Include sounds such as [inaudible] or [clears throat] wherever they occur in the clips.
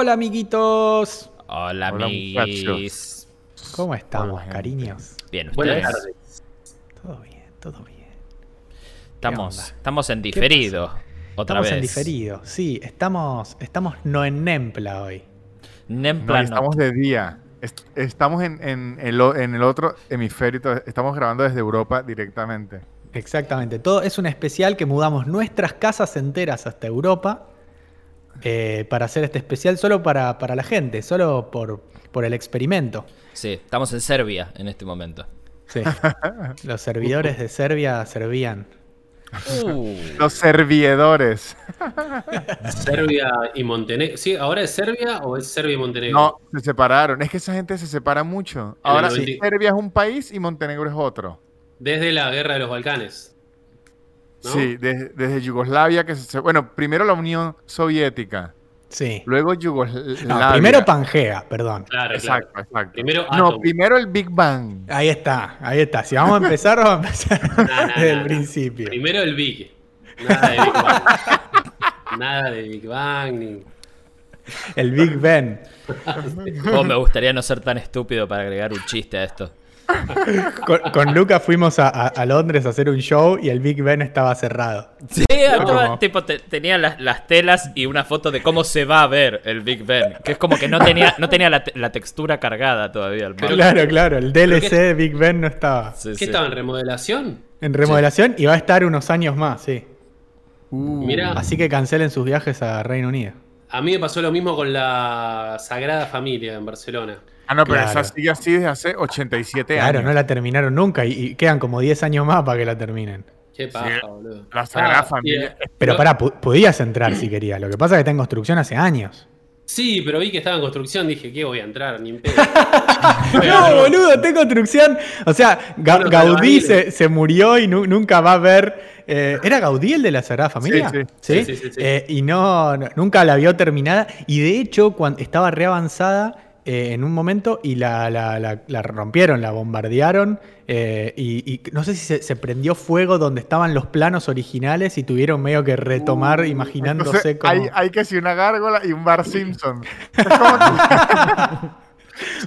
Hola, amiguitos. Hola, Hola, amiguis. muchachos. ¿Cómo estamos, Hola, cariños? Bien, Buenas ustedes. tardes. Todo bien, todo bien. Estamos, estamos en diferido. Otra estamos vez. en diferido. Sí, estamos, estamos no en Nempla hoy. Nempla No, no. estamos de día. Est- Estamos en, en el, en el otro hemisferio. Estamos grabando desde Europa directamente. Exactamente. Todo es un especial que mudamos nuestras casas enteras hasta Europa eh, para hacer este especial solo para, para la gente, solo por, por el experimento. Sí, estamos en Serbia en este momento. Sí. [laughs] Los servidores de Serbia servían. Uh, Los servidores. [laughs] Serbia y Montenegro. Sí, ¿ahora es Serbia o es Serbia y Montenegro? No, se separaron. Es que esa gente se separa mucho. Ahora noventa- Serbia es un país y Montenegro es otro. Desde la guerra de los Balcanes. ¿No? Sí, desde, desde Yugoslavia que se... Bueno, primero la Unión Soviética, Sí. luego No, Yugoslavia. primero Pangea, perdón. Claro, Exacto, claro. exacto. Primero no, primero el Big Bang. Ahí está, ahí está. Si vamos a empezar, vamos a empezar [laughs] Nah, nah, desde el nah. principio. Primero el Big. Nada de Big Bang. [laughs] Nada de Big Bang ni. El Big Ben. [laughs] oh, me gustaría no ser tan estúpido para agregar un chiste a esto. [laughs] Con, con Lucas fuimos a, a- a Londres a hacer un show y el Big Ben estaba cerrado. Sí, estaba- tipo, te- tenía las, las telas y una foto de cómo se va a ver el Big Ben. Que es como que no tenía, no tenía la, te- la textura cargada todavía. El. Claro, claro. El DLC de Big Ben no estaba Sí, ¿Qué sí. estaba en remodelación? en remodelación y va a estar unos años más, sí. Mira, Así que cancelen sus viajes a Reino Unido. a mí me pasó lo mismo con la Sagrada Familia en Barcelona. Ah, no, pero Claro. esa sigue así desde hace 87 Claro, años. no la terminaron nunca y, y quedan como 10 años más para que la terminen. Qué paja, Sí, boludo. la Sagrada Ah, Familia. Pero pará, podías entrar si querías. Lo que pasa es que está en construcción hace años. Sí, pero vi que estaba en construcción. Dije, ¿qué voy a entrar? Ni pedo. [laughs] No, boludo, está en construcción. O sea, Ga- Bueno, pero Gaudí se, se murió y nu- nunca va a ver. eh, ¿Era Gaudí el de la Sagrada Familia? sí. Sí, sí, sí, sí. Eh, y no, no- nunca la vio terminada. Y de hecho, cuando estaba re avanzada eh, en un momento y la, la- la- la rompieron, la bombardearon. eh, y, y no sé si se, se prendió fuego donde estaban los planos originales y tuvieron medio que retomar imaginándose Uh, Entonces, como hay, hay que ser una gárgola y un Bar Simpson. [laughs]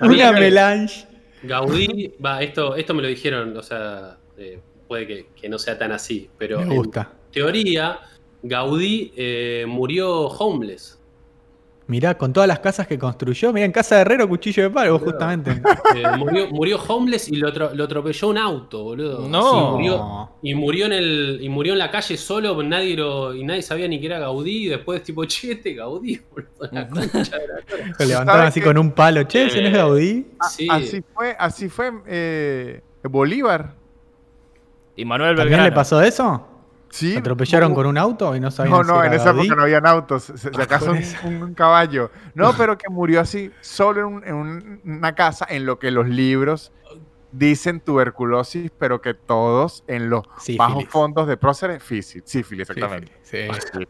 Una melange. Gaudí, va, esto, esto me lo dijeron, o sea, eh, puede que, que no sea tan así, pero Me en teoría, Gaudí eh, murió homeless. Mirá, con todas las casas que construyó. Mirá, en casa de Herrero, cuchillo de palo, justamente. [laughs] Eh, murió, murió homeless y lo, lo atropelló un auto, boludo. No. Sí, murió, y murió en el y murió en la calle solo, nadie lo, y nadie sabía ni que era Gaudí, y después tipo, che, este Gaudí, [laughs] boludo, la concha de la [laughs] lora". Lo levantaron ¿Sabes así con un palo. Che, ese no es Eh, Gaudí. a- Sí. Así fue, así fue eh, Bolívar. Y Manuel ¿También Belgrano. le pasó eso? Sí. ¿Se atropellaron con un auto y no sabían No, si no, era en esa época no habían autos. Se, se acaso un, caballo. No, [laughs] pero que murió así, solo en, un- en un- una casa en lo que los libros dicen tuberculosis, pero que todos en los Sífilis. bajos fondos de próceres, sífilis, sífilis, exactamente. Sí,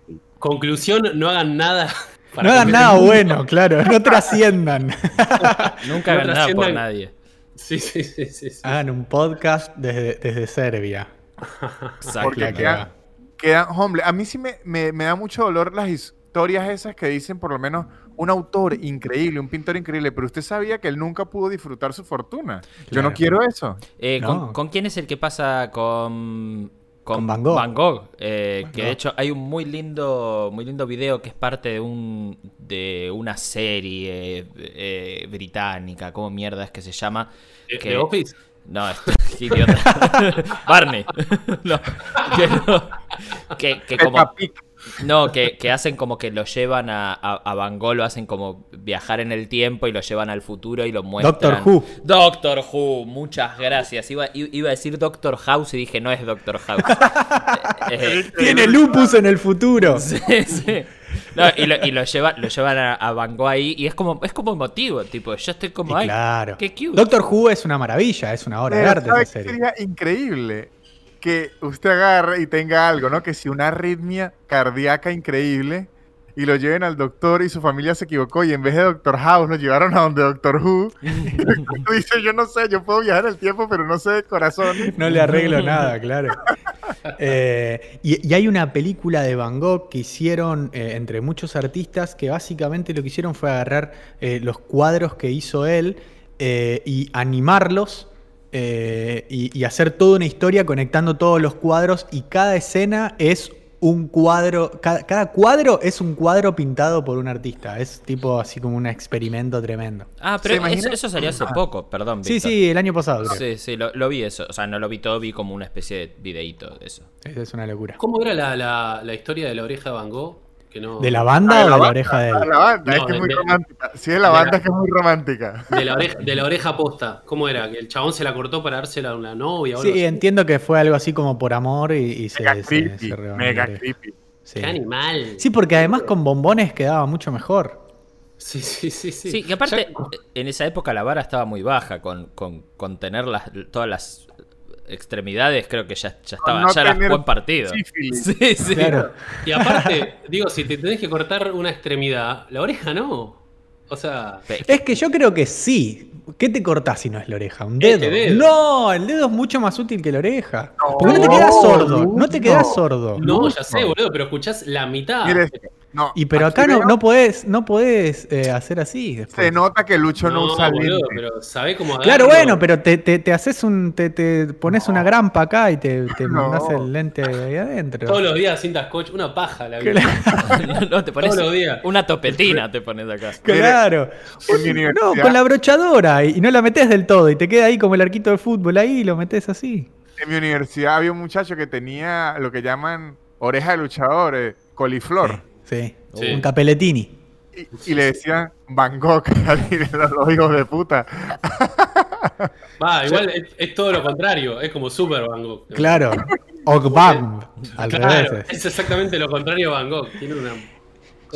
sí. Conclusión, no hagan nada. para No hagan nada bueno, claro. No trasciendan. [laughs] Nunca No hagan nada por nadie. Sí, sí, sí, sí. sí. Hagan un podcast desde, desde Serbia. Exacto. Porque que quedan, quedan homeless. A mí sí me, me- me da mucho dolor las historias esas que dicen por lo menos un autor increíble, un pintor increíble, pero usted sabía que él nunca pudo disfrutar su fortuna. Yo no quiero eso. Eh, No. ¿con, con quién es el que pasa con, Con Van Gogh. eh, Van que Gogh. de hecho hay un muy lindo, muy lindo video que es parte de un de una serie eh, británica, ¿cómo mierda es que se llama? ¿De- que- de Office? No, es [laughs] idiota. [laughs] Barney. [laughs] no, que, no. que, que como no, que, que hacen como que lo llevan a, a, a Van Gogh, lo hacen como viajar en el tiempo y lo llevan al futuro y lo muestran. Doctor Who. Doctor Who, muchas gracias. Iba, iba a decir Doctor House y dije, no es Doctor House. Eh, eh, Tiene lupus en el futuro. sí, sí. No, y lo, y lo llevan, lo llevan a, a Van Gogh ahí y es como, es como emotivo, tipo, yo estoy como, ay, claro. qué cute. Doctor Who es una maravilla, es una obra de arte ¿sabe esa serie. sería increíble que usted agarre y tenga algo, ¿no? Que si una arritmia cardíaca increíble y lo lleven al doctor y su familia se equivocó y en vez de Doctor House lo llevaron a donde Doctor Who. Y el doctor dice, yo no sé, yo puedo viajar el tiempo, pero no sé de corazón. No le arreglo nada, claro. Eh, y, y hay una película de Van Gogh que hicieron eh, entre muchos artistas que básicamente lo que hicieron fue agarrar eh, los cuadros que hizo él y animarlos eh, y, y hacer toda una historia conectando todos los cuadros y cada escena es un cuadro, cada, cada cuadro es un cuadro pintado por un artista, es tipo así como un experimento tremendo. Ah, ¿Se pero eso, salió hace poco, perdón. Sí, sí, el año pasado creo. Sí, sí, lo, lo vi eso. O sea, no lo vi todo, vi como una especie de videíto de eso. Esa es una locura. ¿Cómo era la, la, la historia de la oreja de Van Gogh? Que no, ¿De la banda Ah, o de la oreja de él? ah, La banda, es que es muy de- romántica. Si es la de banda, la- es que es muy romántica. de la oreja, de la oreja posta. ¿Cómo era? ¿Que el chabón se la cortó para dársela a una novia o Sí, entiendo que fue algo así como por amor y, y se, Mega se- creepy. se Mega la creepy. Sí. ¡Qué animal! Sí, porque además con bombones quedaba mucho mejor. Sí, sí, sí. Sí, Sí, y aparte, Ya- en esa época la vara estaba muy baja con, con, con tener las, todas las extremidades, creo que ya, ya estaba, no ya era tener buen partido. sífilis. [laughs] Sí, sí. Claro. Y aparte, digo, si te tenés que cortar una extremidad, la oreja no. O sea, Es que yo creo que sí. ¿Qué te cortás si no es la oreja? ¿Un Este dedo? dedo. No, el dedo es mucho más útil que la oreja. No, Porque no te quedas sordo. no. No te quedas sordo. no, ya sé, boludo, pero escuchás la mitad. No, Y pero acá no, veo- no podés, no podés eh, hacer así. después. Se nota que Lucho no, no, usa boludo, lente. pero sabés cómo Claro, bueno, pero te, te, te haces un. Te, te pones una grampa acá y te, te [laughs] No. mandás el lente ahí adentro. Todos los días cintas coach, una paja la vida. Claro. [laughs] No, te pones Todos los días. una topetina, te pones acá. [laughs] Claro. No, con la brochadora y no la metes del todo y te queda ahí como el arquito de fútbol ahí y lo metes así. En mi universidad había un muchacho que tenía lo que llaman oreja de luchador, eh, coliflor. Sí. Sí. Un capeletini. Y, y le decían Van Gogh [laughs] y los, hijos de puta. Va, igual es, es todo lo contrario, es como Super Van Gogh. Claro. [laughs] Ogbam. Al Claro, revés. es exactamente lo contrario a Van Gogh. Tiene una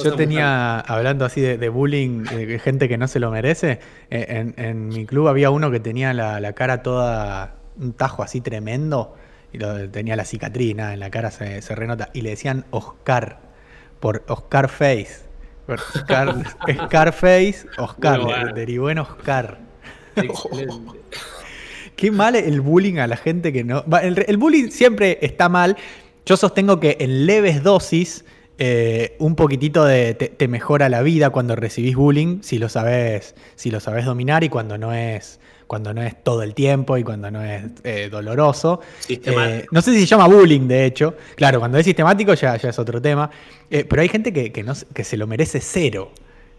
Yo tenía, hablando así de, de bullying, eh, de gente que no se lo merece, eh, en, en mi club había uno que tenía la, la cara toda, un tajo así tremendo, y lo- tenía la cicatriz, nada, en la cara se, se renota, y le decían Oscar, por Oscar Face. Oscar, Scarface, [laughs] Oscar, bueno. derivó en Oscar. Excelente. [laughs] Qué mal el bullying a la gente que no. el bullying siempre está mal. Yo sostengo que en leves dosis eh, un poquitito de, te, te mejora la vida cuando recibís bullying, si lo sabes, si lo sabes dominar y cuando no es, cuando no es todo el tiempo y cuando no es eh, doloroso. Sistemático. Eh, no sé si se llama bullying, de hecho. Claro, cuando es sistemático ya, ya es otro tema. Eh, pero hay gente que, que no, se- que se lo merece cero.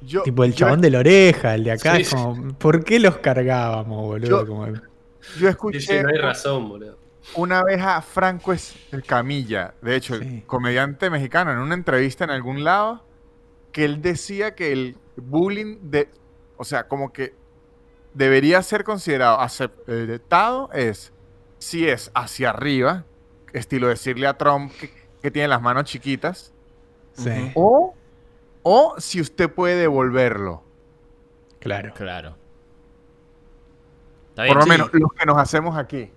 Yo, tipo el yo- chabón de la oreja, el de acá, Sí, es como, ¿por qué los cargábamos, boludo? Yo- Como- yo Sí, sí, escuché no hay razón, boludo. una vez a Franco Escamilla, de hecho, Sí. el comediante mexicano, en una entrevista en algún lado, que él decía que el bullying de, o sea, como que debería ser considerado aceptado es si es hacia arriba, estilo decirle a Trump que, que tiene las manos chiquitas, sí, o, o si usted puede devolverlo. claro. Claro. Está Por lo sí. menos los que nos hacemos aquí.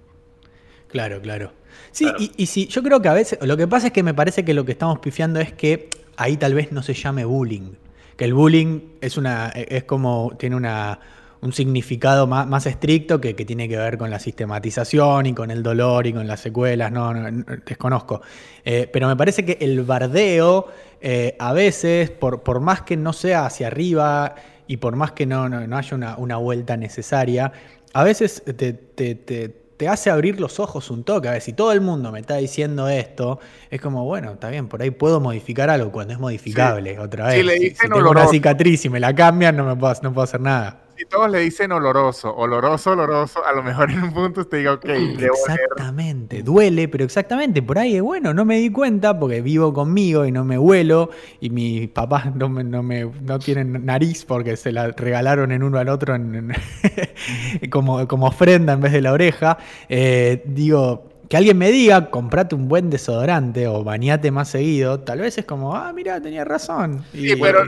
Claro, claro. Sí, Claro. Y, y sí, yo creo que a veces, lo que pasa es que me parece que lo que estamos pifiando es que ahí tal vez no se llame bullying. Que el bullying es una, es como, tiene una, un significado más, más estricto que, que tiene que ver con la sistematización y con el dolor y con las secuelas, no, no, no, desconozco. Eh, pero me parece que el bardeo, eh, a veces, por, por más que no sea hacia arriba y por más que no, no, no haya una, una vuelta necesaria, a veces te, te- te- te hace abrir los ojos un toque. A ver, si todo el mundo me está diciendo esto, es como, bueno, está bien, por ahí puedo modificar algo cuando es modificable otra Si vez. le Si, dicen si tengo una cicatriz y me la cambian, no, me puedo, no puedo hacer nada. Si todos le dicen oloroso, oloroso, oloroso, a lo mejor en un punto usted diga, ok, debo leer. Exactamente, duele, pero exactamente, por ahí es bueno, no me di cuenta porque vivo conmigo y no me huelo y mis papás no, me, no, me- no tienen nariz porque se la regalaron en uno al otro en- en- [laughs] como, como ofrenda en vez de la oreja. Eh, digo, que alguien me diga, comprate un buen desodorante o bañate más seguido, tal vez es como, ah, mira, tenía razón. Y- Sí, pero-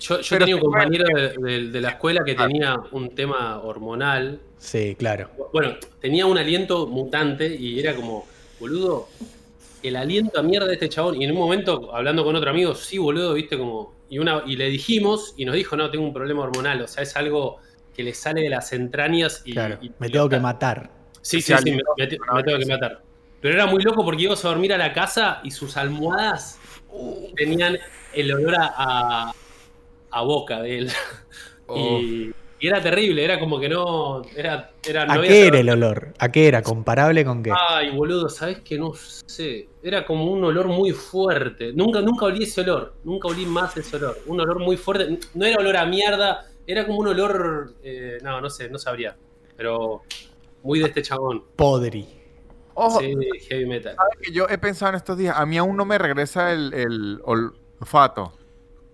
Yo, tenía un compañero de, de- de la escuela que tenía un tema hormonal. Sí, claro. Bueno, tenía un aliento mutante y era como, boludo, el aliento a mierda de este chabón. Y en un momento, hablando con otro amigo, sí, boludo, viste como. Y, una, y le dijimos y nos dijo, no, tengo un problema hormonal. O sea, es algo que le sale de las entrañas y. Claro, y- me y- tengo que matar. Sí, sí, sí, me, tengo que matar. Pero era muy loco porque ibas a dormir a la casa y sus almohadas tenían el olor a, a, a boca de él. [laughs] Y, y era terrible, era como que no. Era, era, ¿A qué era el olor? ¿A qué era? ¿Comparable con qué? Ay, boludo, ¿sabes que No sé. Era como un olor muy fuerte. Nunca, nunca olí ese olor. Nunca olí más ese olor. Un olor muy fuerte. No era olor a mierda. Era como un olor. eh, no, no sé, no sabría. Pero muy de este chabón. Podri. Ojo, Sí, heavy metal. ¿sabes que yo he pensado en estos días, a mí aún no me regresa el, el olfato.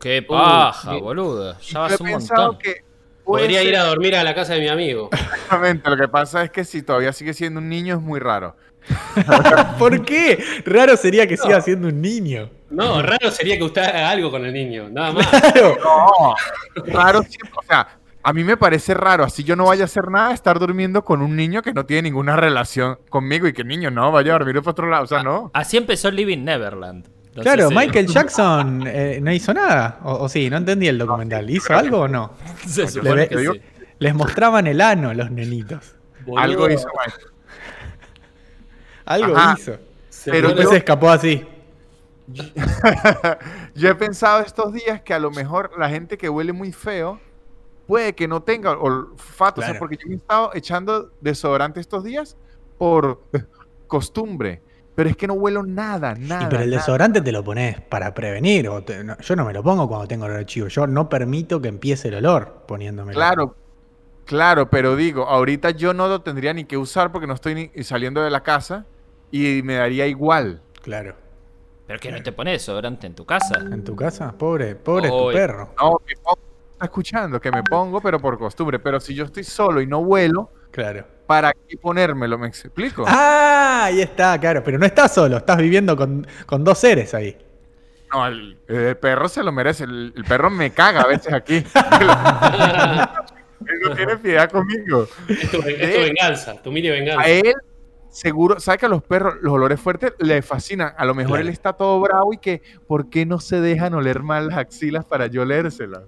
Qué paja, sí. boludo. Ya Yo vas he un pensado montón. que Podría ser- ir a dormir a la casa de mi amigo. Exactamente, lo que pasa es que si todavía sigue siendo un niño es muy raro. [laughs] ¿Por qué? Raro sería que siga siendo un niño. No, raro sería que usted haga algo con el niño, nada más. [laughs] Claro. No, raro siempre, o sea, a mí me parece raro, así yo no vaya a hacer nada, estar durmiendo con un niño que no tiene ninguna relación conmigo y que el niño no vaya a dormir para otro lado, o sea, no. Así empezó Living Neverland. No Claro, si- Michael Jackson eh, no hizo nada. O, o sí, no entendí el documental. ¿Hizo algo o no? Se Le supone ve- que digo- sí. Les mostraban el ano los nenitos. Boludo, Algo hizo Mike. Algo Ajá. hizo. se pero Después se escapó así. [laughs] Yo he pensado estos días que a lo mejor la gente que huele muy feo puede que no tenga olfato, o sea, Claro. porque yo he estado echando desodorante estos días por costumbre, pero es que no huelo nada, nada. Y pero el nada. desodorante te lo pones para prevenir. o te- no, yo no me lo pongo cuando tengo olor a chivo. Yo no permito que empiece el olor poniéndome. Claro, claro, pero digo, ahorita yo no lo tendría ni que usar porque no estoy ni saliendo de la casa y me daría igual. Claro. Pero que no te pones desodorante en tu casa. ¿En tu casa? Pobre, pobre tu Oy. perro. No, que pongo- está escuchando, que me pongo, pero por costumbre. Pero si yo estoy solo y no huelo, Claro. ¿Para qué ponérmelo? ¿Me explico? Ah, ahí está, claro. Pero no estás solo, estás viviendo con, con dos seres ahí. No, el, el perro se lo merece. El, el perro me caga a veces aquí. [laughs] Él no tiene piedad conmigo. Es tu, es tu venganza, tu mini venganza. A él, seguro, sabe que a los perros los olores fuertes le fascinan. A lo mejor Claro. él está todo bravo y que, ¿por qué no se dejan oler mal las axilas para yo olérselas?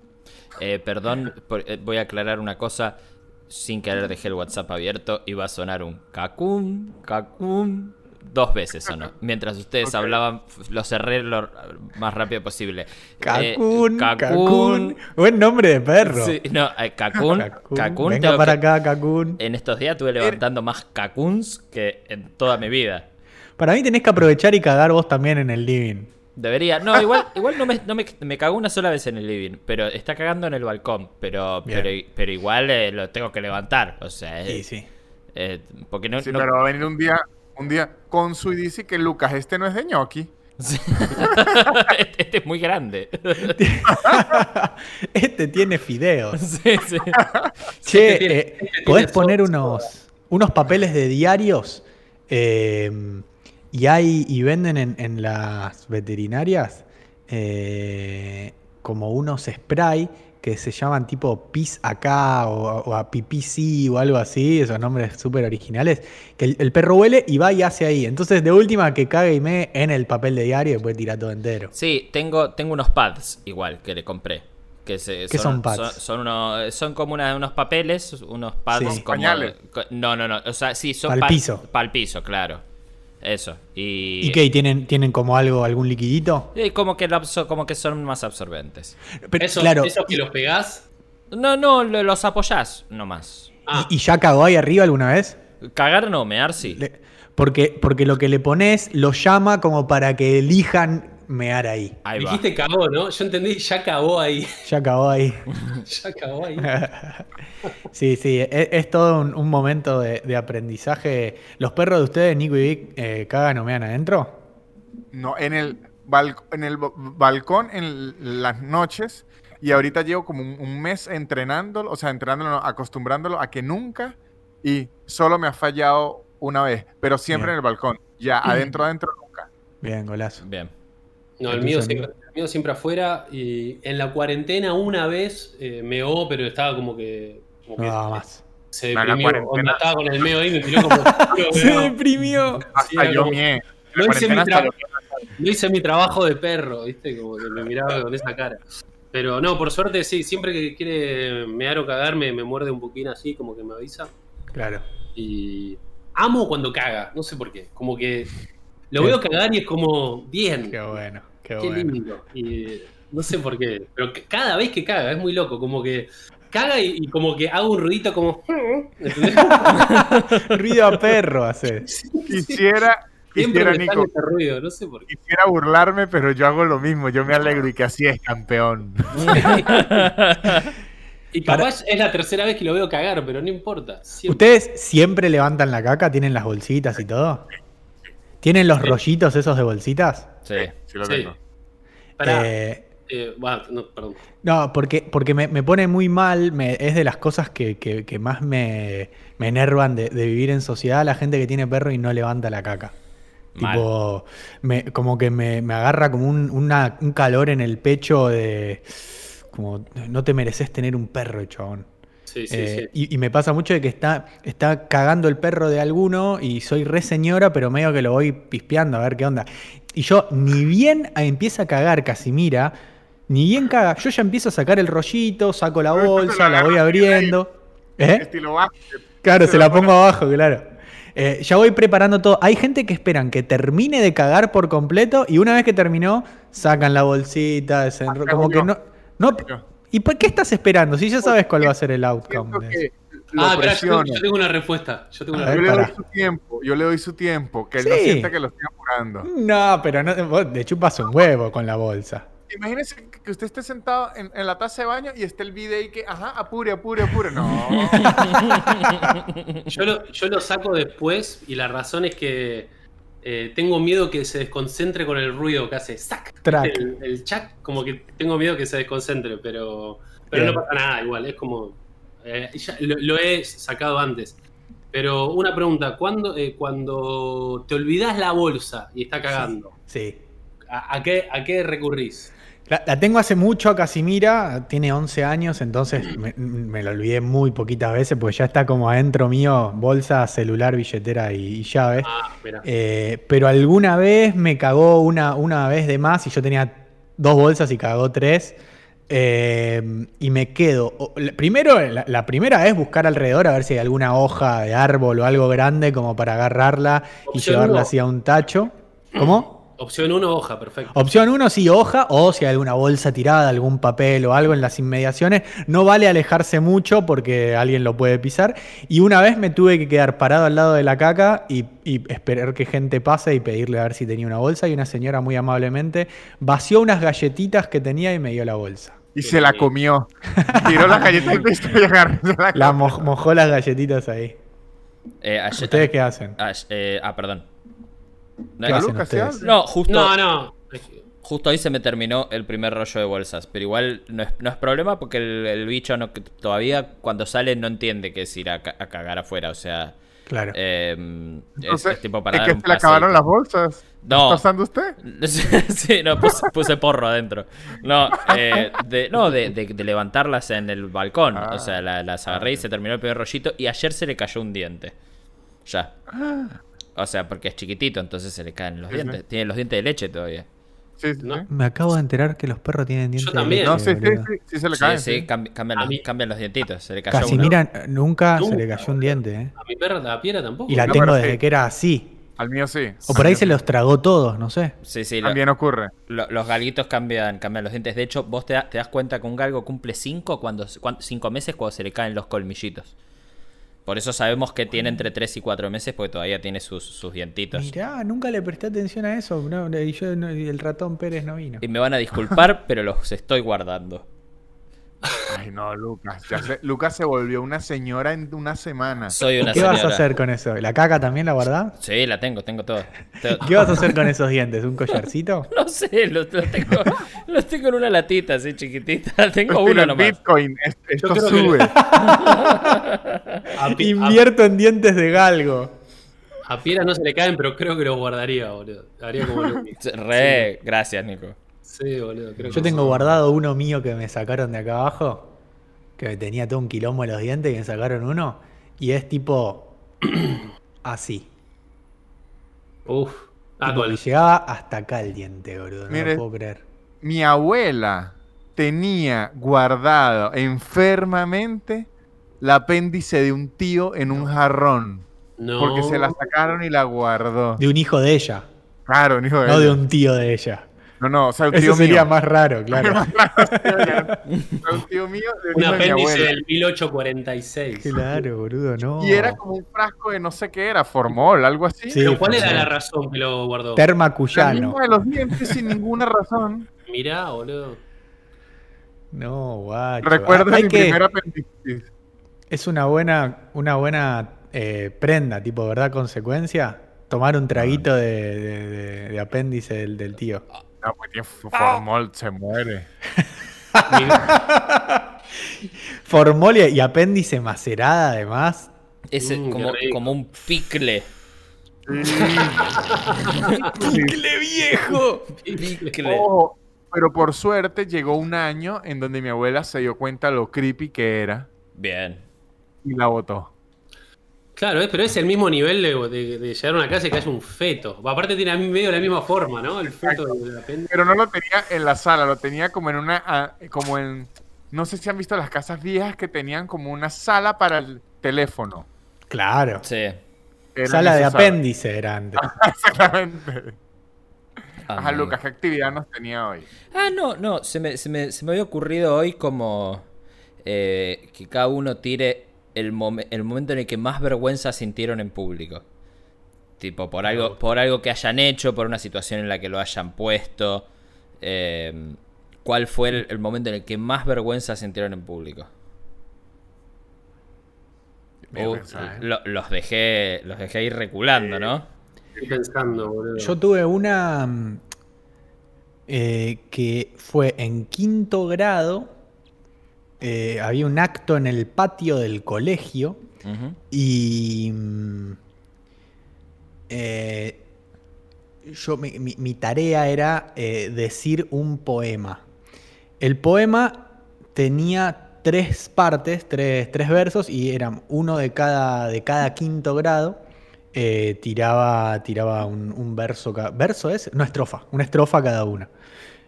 Eh, perdón, por- eh, voy a aclarar una cosa. Sin querer dejé el WhatsApp abierto y va a sonar un cacún, cacún. Dos veces sonó. [laughs] Mientras ustedes hablaban, lo cerré lo más rápido posible. Eh, Cacún, Cacún. Buen nombre de perro. Sí, no, eh, cacún. [laughs] Cacún. Cacún. Venga para que- acá, Cacún. En estos días estuve levantando más cacuns que en toda mi vida. Para mí tenés que aprovechar y cagar vos también en el living. Debería. No, [laughs] igual, igual no, me, no me, me cagó una sola vez en el living, pero está cagando en el balcón. Pero, Bien. pero, pero igual eh, lo tengo que levantar. O sea, Sí, eh, sí. eh, porque no. Sí, no- pero va a venir un día, un día con su y dice que Lucas, este no es de ñoqui. Sí. [laughs] este, este es muy grande. [laughs] este tiene fideos. Sí, sí. Che, Este tiene- eh, este podés poner unos, unos papeles de diarios eh, y hay y venden en, en las veterinarias eh, como unos spray que se llaman tipo pis acá o, o a PPC o algo así, esos nombres súper originales, que el, el perro huele y va y hace ahí. Entonces, de última, que cague y me en el papel de diario y después tira todo entero. Sí, tengo, tengo unos pads igual que le compré. Que se- ¿Qué son pads? Son, son unos, son como una- unos papeles, unos pads Sí. como. Pañales. No, no, no. O sea, sí, son Pa'l pa- piso. Pa'l piso, claro. Eso. Y. ¿Y qué? ¿Y ¿Tienen, ¿Tienen como algo, algún liquidito? y como, que como que son más absorbentes. Pero, Eso, claro, esos que los pegás. No, no, lo- los apoyás nomás. Ah, ¿Y, y ya cagó ahí arriba alguna vez? Cagar no, mear sí. Le- porque, porque lo que le pones lo llama como para que elijan mear ahí. Ahí dijiste cagó, ¿no? Yo entendí, ya cagó ahí. [laughs] Ya cagó ahí. [laughs] ya cagó ahí. [laughs] Sí, sí, es, es todo un, un momento de, de aprendizaje. ¿Los perros de ustedes, Nico y Vic, eh, cagan o mean adentro? No, en el, bal- en el ba- balcón en las noches y ahorita llevo como un, un mes entrenándolo, o sea, entrenándolo, acostumbrándolo a que nunca y solo me ha fallado una vez, pero siempre Bien. en el balcón. Ya, adentro, adentro, nunca. Bien, golazo. Bien. No, ¿El mío, siempre, el mío siempre afuera. Y en la cuarentena una vez eh, meó, pero estaba como que. como que Nada más. Se deprimió. Onda, estaba con el meo ahí y me miró como. [laughs] deprimió. Hasta yo mié. No hice, mi no hice mi trabajo de perro, ¿viste? Como que me miraba con esa cara. Pero no, por suerte sí, siempre que quiere mear o cagar me, me muerde un poquín así, como que me avisa. Claro. Y, amo cuando caga, no sé por qué. Como que lo veo cagar y es como, bien, Qué bueno, qué, qué bueno. lindo. Y no sé por qué, pero cada vez que caga es muy loco, como que caga y, y como que hago un ruidito como... [laughs] Ruido a perro hace. [laughs] Quisiera, quisiera, Nico, ese ruido, no sé por qué. quisiera burlarme, pero yo hago lo mismo. Yo me alegro y que así es, campeón. [laughs] Y capaz es la tercera vez que lo veo cagar, pero no importa. Siempre. ¿Ustedes siempre levantan la caca? ¿Tienen las bolsitas y todo? ¿Tienen los Sí. rollitos esos de bolsitas? Sí. Sí lo Sí. tengo. Pará, Eh, eh, bueno, no, perdón. no, porque, porque me, me pone muy mal, me- es de las cosas que, que- que más me, me enervan de, de vivir en sociedad, la gente que tiene perro y no levanta la caca. Mal. Tipo, me- como que me, me agarra como un, una- un calor en el pecho de... Como, no te mereces tener un perro, chabón. Sí, sí, Eh, sí. Y, y me pasa mucho de que está, está cagando el perro de alguno y soy re señora, pero medio que lo voy pispeando a ver qué onda. Y yo, ni bien empieza a cagar Casimira, ni bien caga, yo ya empiezo a sacar el rollito, saco la bolsa, la voy abriendo. ¿Eh? Estilo. Claro, Se la pongo abajo, claro. Eh, ya voy preparando todo. Hay gente que esperan que termine de cagar por completo y una vez que terminó, sacan la bolsita, desenro- como que no. ¿Y por qué estás esperando? Si ya sabes cuál va a ser el outcome. Siento de que eso. lo Ah, espera, yo, tengo una respuesta. Yo tengo una A ver, Yo le doy su tiempo, yo le doy su tiempo, que él no Sí. sienta que lo estoy apurando. No, pero no, vos le chupas un huevo con la bolsa. Imagínese que usted esté sentado en, en la taza de baño y esté el video y que, ajá, apure, apure, apure. No. [laughs] Yo lo, yo lo saco después y la razón es que eh, tengo miedo que se desconcentre con el ruido que hace ¡sac! Track. El, el chat, como que tengo miedo que se desconcentre, pero, pero Bien. no pasa nada igual, es como... eh, ya lo, lo he sacado antes. Pero una pregunta, ¿cuándo, eh, cuando te olvidas la bolsa y está cagando, Sí. ¿a, a qué, ¿a qué recurrís? La, la tengo hace mucho a Casimira, tiene 11 años, entonces me, me la olvidé muy poquitas veces porque ya está como adentro mío, bolsa, celular, billetera y, y llave. Ah. Eh, pero alguna vez me cagó una, una vez de más y yo tenía dos bolsas y cagó tres. Eh, y me quedo. Primero, la, la primera es buscar alrededor a ver si hay alguna hoja de árbol o algo grande como para agarrarla y llevarla uno. así a un tacho. ¿Cómo? Opción 1, hoja, perfecto. Opción 1, sí, hoja, o si hay alguna bolsa tirada, algún papel o algo en las inmediaciones. No vale alejarse mucho porque alguien lo puede pisar. Y una vez me tuve que quedar parado al lado de la caca y, y esperar que gente pase y pedirle a ver si tenía una bolsa. Y una señora muy amablemente vació unas galletitas que tenía y me dio la bolsa. Y se la comió. Tiró la galleta al piso y agarró la La mo- mojó las galletitas ahí. Eh, ¿Ustedes qué hacen? ah, eh, ah, perdón. No, no, justo, No, no. justo hoy se me terminó el primer rollo de bolsas. Pero igual no es, no es problema porque el, el bicho no, todavía cuando sale no entiende que es ir a, a cagar afuera. O sea, Claro. eh, es- Entonces, es, tipo para ¿Es que se le acabaron las bolsas? No. ¿Está usando usted? [laughs] sí, no, puse, puse porro adentro. No, eh, de, no de, de- de levantarlas en el balcón. Ah. O sea, la- las agarré y se terminó el primer rollito. Y ayer se le cayó un diente. Ya. O sea, porque es chiquitito, entonces se le caen los Sí, sí. dientes. Tiene los dientes de leche todavía. Sí, sí. No. Me acabo de enterar que los perros tienen dientes. de también. leche, No, sí, sí, sí, sí se le caen. sí, sí. cambi- cambian, los, mí- cambian los dientitos. Se le cayó uno. Casimira nunca, se le cayó un diente, ¿eh? A mi perra, la piedra tampoco. Y la No, tengo desde sí. que era así. Al mío sí. O por ahí se los tragó todos, no sé. Sí, sí, lo- También ocurre. lo- los galguitos cambian, cambian los dientes. De hecho, vos te, da- te das cuenta que un galgo cumple 5 cuando, cuan- cinco meses cuando se le caen los colmillitos. Por eso sabemos que tiene entre 3 y 4 meses porque todavía tiene sus, sus dientitos. Mirá, nunca le presté atención a eso. no, y yo, no, y el ratón Pérez no vino. Y me van a disculpar, [laughs] pero los estoy guardando. Ay, no, Lucas. ya se- Lucas se volvió una señora en una semana. Soy una ¿Qué señora. vas a hacer con eso? ¿La caca también la guardás? Sí, la tengo, tengo todo. [laughs] ¿Qué vas a hacer con esos dientes? ¿Un collarcito? [laughs] No sé, los, los tengo, los tengo en una latita así chiquitita. [laughs] Tengo Estilo uno nomás. Bitcoin. es- Esto que- sube. Invierto en dientes de galgo. a, Piera no se le caen, pero creo que los guardaría, boludo. Haría como. Re, gracias, Nico. Sí, boludo. Creo Yo que tengo guardado uno mío que me sacaron de acá abajo. Que tenía todo un quilombo en los dientes y me sacaron uno. Y es tipo [clears throat] así. Uf. Ah, llegaba hasta acá el diente, boludo. No Mire. lo puedo creer. Mi abuela tenía guardado enfermamente el apéndice de un tío en un jarrón. No. Porque se la sacaron y la guardó. De un hijo de ella, Claro, un hijo de no de ella. un tío de ella. No, no, o sea, un tío Eso sería mío. más raro, claro. [laughs] un tío mío de Un de apéndice abuela. del 1846. Claro, boludo, no. Y era como un frasco de no sé qué era, formol, algo así. Sí, Pero ¿cuál sí. era la razón que lo guardó? Terma La misma de los dientes sin ninguna razón. Mirá, boludo. No, guacho. Recuerdo Hay mi que- primer apendicitis. Es una buena, una buena eh, prenda, tipo, ¿verdad? Consecuencia. Tomar un traguito de, de- de- de apéndice del, del tío. No, pues tiene formol, se muere. [laughs] Formol y, apéndice macerada, además. Ese, Mm, qué como, un picle. [laughs] ¡Picle viejo! Picle. Ojo, pero por suerte llegó un año en donde mi abuela se dio cuenta lo creepy que era Bien. y la botó. Claro, pero es el mismo nivel de, de- de llegar a una casa y que haya un feto. Aparte tiene a mí medio la misma forma, ¿no? El feto de la apéndice. Pero no lo tenía en la sala, lo tenía como en una, ah, como en, no sé si han visto las casas viejas que tenían como una sala para el teléfono. Claro. Sí. Era Sala de apéndice era antes. [laughs] Exactamente. Ajá, Amigo. Lucas, ¿qué actividad nos tenía hoy? Ah, no, no. Se me, se me, se me había ocurrido hoy como eh, que cada uno tire el, momen- el momento en el que más vergüenza sintieron en público. Tipo, por algo, por algo que hayan hecho, por una situación en la que lo hayan puesto. Eh, ¿Cuál fue el, el momento en el que más vergüenza sintieron en público? Uh, ¿eh? lo- los dejé los dejé ir reculando, ¿no? Estoy pensando, boludo. Yo tuve una mm, eh, que fue en quinto grado. Eh, había un acto en el patio del colegio y mm, eh, yo mi, mi- mi tarea era eh, decir un poema. El poema tenía tres partes, tres, tres versos, y eran uno de cada, de cada quinto grado. eh, tiraba tiraba un, un verso. ¿Verso es? No, estrofa. Una estrofa cada una.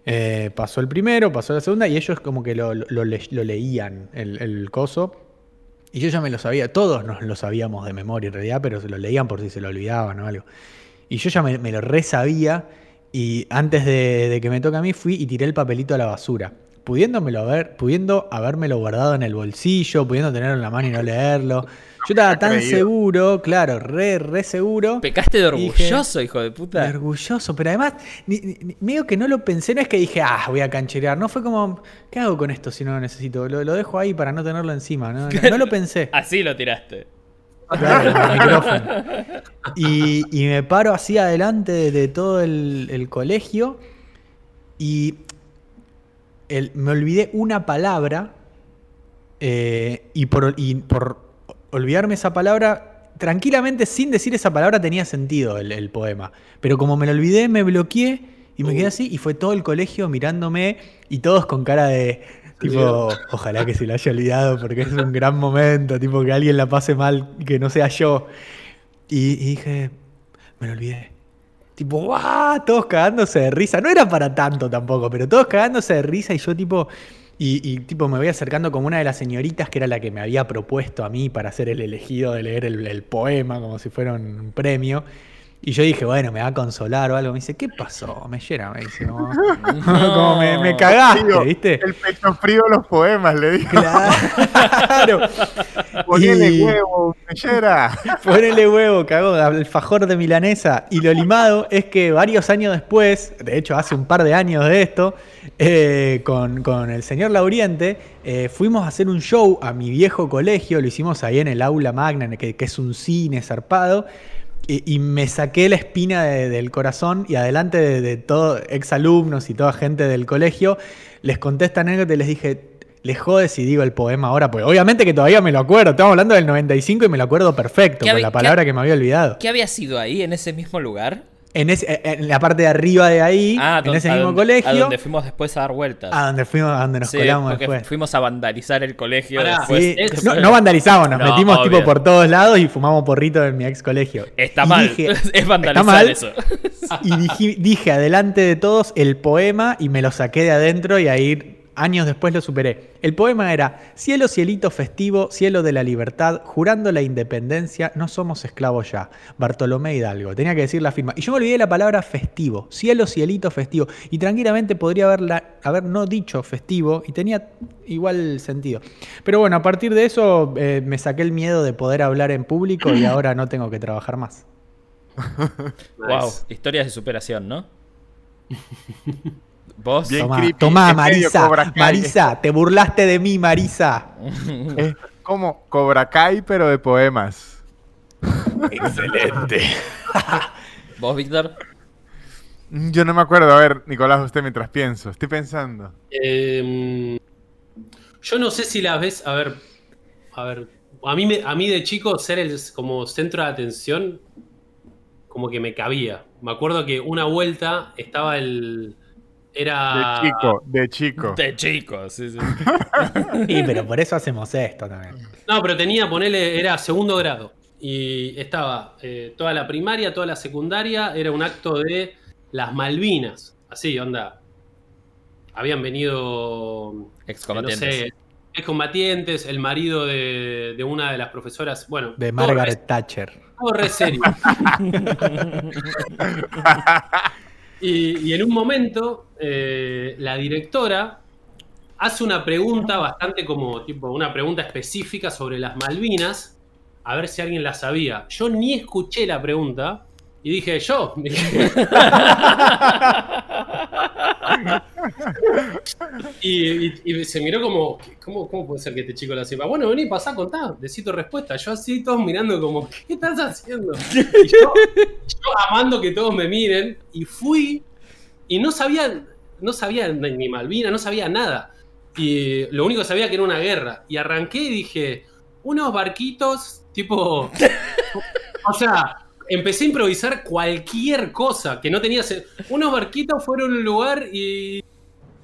Eh, pasó el primero, pasó la segunda, y ellos como que lo, lo- le- lo leían el, coso. Y yo ya me lo sabía, todos nos lo sabíamos de memoria en realidad, pero se lo leían por si se lo olvidaban o algo. Y yo ya me, me lo re sabía, y antes de, de que me toque a mí fui y tiré el papelito a la basura. Pudiéndomelo haber, pudiendo habérmelo guardado en el bolsillo, pudiendo tenerlo en la mano y no leerlo. Yo estaba tan creído. seguro, claro, re, re seguro. Pecaste de dije, orgulloso, hijo de puta. Orgulloso, pero además, ni, medio que no lo pensé, no es que dije, ah, voy a cancherear. No fue como, ¿qué hago con esto si no lo necesito? Lo, lo dejo ahí para no tenerlo encima. No, no, no lo pensé. [laughs] Así lo tiraste. Claro, con el micrófono. Y, y me paro así adelante de, de todo el, el colegio y el- me olvidé una palabra eh, y, por, y por olvidarme esa palabra, tranquilamente sin decir esa palabra tenía sentido el, el poema. Pero como me lo olvidé, me bloqueé y me quedé así y fue todo el colegio mirándome y todos con cara de... Tipo, ojalá que se lo haya olvidado porque es un gran momento, tipo que alguien la pase mal y que no sea yo. Y, y dije, me lo olvidé. Tipo, ¡guau! Todos cagándose de risa. No era para tanto tampoco, pero todos cagándose de risa y yo tipo... Y, y, tipo me voy acercando como una de las señoritas que era la que me había propuesto a mí para ser el elegido de leer el, el poema como si fuera un premio. Y yo dije, bueno, me va a consolar o algo. Me dice, ¿qué pasó? Me llena, me dice. Como, [laughs] como me, me cagaste, Digo, ¿viste? El pecho frío de los poemas, le digo. Claro. [laughs] Ponele Y- huevo, mellera. [laughs] Ponele huevo, cagó, alfajor de milanesa. Y lo limado es que varios años después, de hecho hace un par de años de esto, eh, con, con el señor Lauriente, eh, fuimos a hacer un show a mi viejo colegio, lo hicimos ahí en el aula magna, que, que es un cine zarpado. Y, y me saqué la espina de- del corazón y adelante de, de todos exalumnos y toda gente del colegio, les conté esta anécdota y les dije, les jode si digo el poema ahora, porque obviamente que todavía me lo acuerdo, estamos hablando del 95 y me lo acuerdo perfecto, ¿Qué con la palabra que me había olvidado. ¿Qué había sido ahí, en ese mismo lugar? En, ese- en la parte de arriba de ahí, Ah, en ese mismo donde- colegio, A donde fuimos después a dar vueltas. a donde fuimos, a donde nos Sí, colamos después. fuimos a vandalizar el colegio Pará, después. Sí, no, no vandalizamos, nos No, metimos tipo por todos lados y fumamos porrito en mi ex colegio. Está Y mal, dije, [laughs] es "Está vandalizar mal", eso. Y dije, dije adelante de todos el poema y me lo saqué de adentro y ahí Años después lo superé. El poema era, cielo, cielito festivo, cielo de la libertad, jurando la independencia, no somos esclavos ya. Bartolomé Hidalgo. Tenía que decir la firma. Y yo me olvidé la palabra festivo. Cielo, cielito festivo. Y tranquilamente podría haberla, haber no dicho festivo y tenía igual sentido. Pero bueno, a partir de eso eh, me saqué el miedo de poder hablar en público y ahora no tengo que trabajar más. [laughs] Wow, historias de superación, ¿no? [laughs] ¿Vos? Bien Tomá, creepy, Marisa. Marisa, te burlaste de mí, Marisa. [laughs] Es como Cobra Kai, pero de poemas. Excelente. [laughs] ¿Vos, Víctor? Yo no me acuerdo. A ver, Nicolás, usted mientras pienso. Estoy pensando. Eh, yo no sé si las ves. A ver. A ver. A mí, me- a mí de chico ser el como centro de atención. Como que me cabía. Me acuerdo que una vuelta estaba el. Era. De chico, de chico. De chicos, sí, sí. [laughs] Y pero por eso hacemos esto también. No, pero tenía, ponele, era segundo grado. Y estaba eh, toda la primaria, toda la secundaria, era un acto de las Malvinas. Así, onda. Habían venido, eh, no Excombatientes. sé, excombatientes, el marido de, de una de las profesoras. Bueno, De Margaret re- Thatcher. todo re serio. [laughs] [laughs] y, en un momento, eh, la directora hace una pregunta bastante como, tipo, una pregunta específica sobre las Malvinas, a ver si alguien la sabía. Yo ni escuché la pregunta y dije, yo. [laughs] [laughs] y, se miró como, ¿cómo, ¿cómo puede ser que este chico la sepa? Bueno, vení, pasá, contá, tu respuesta. Yo así, todos mirando como, ¿qué estás haciendo? Y yo, yo amando que todos me miren, y fui, y no sabía, no sabía ni Malvina, no sabía nada. Y lo único que sabía que era una guerra. Y arranqué y dije, unos barquitos, tipo. [laughs] o sea, empecé a improvisar cualquier cosa que no tenía. Unos barquitos fueron a un lugar y.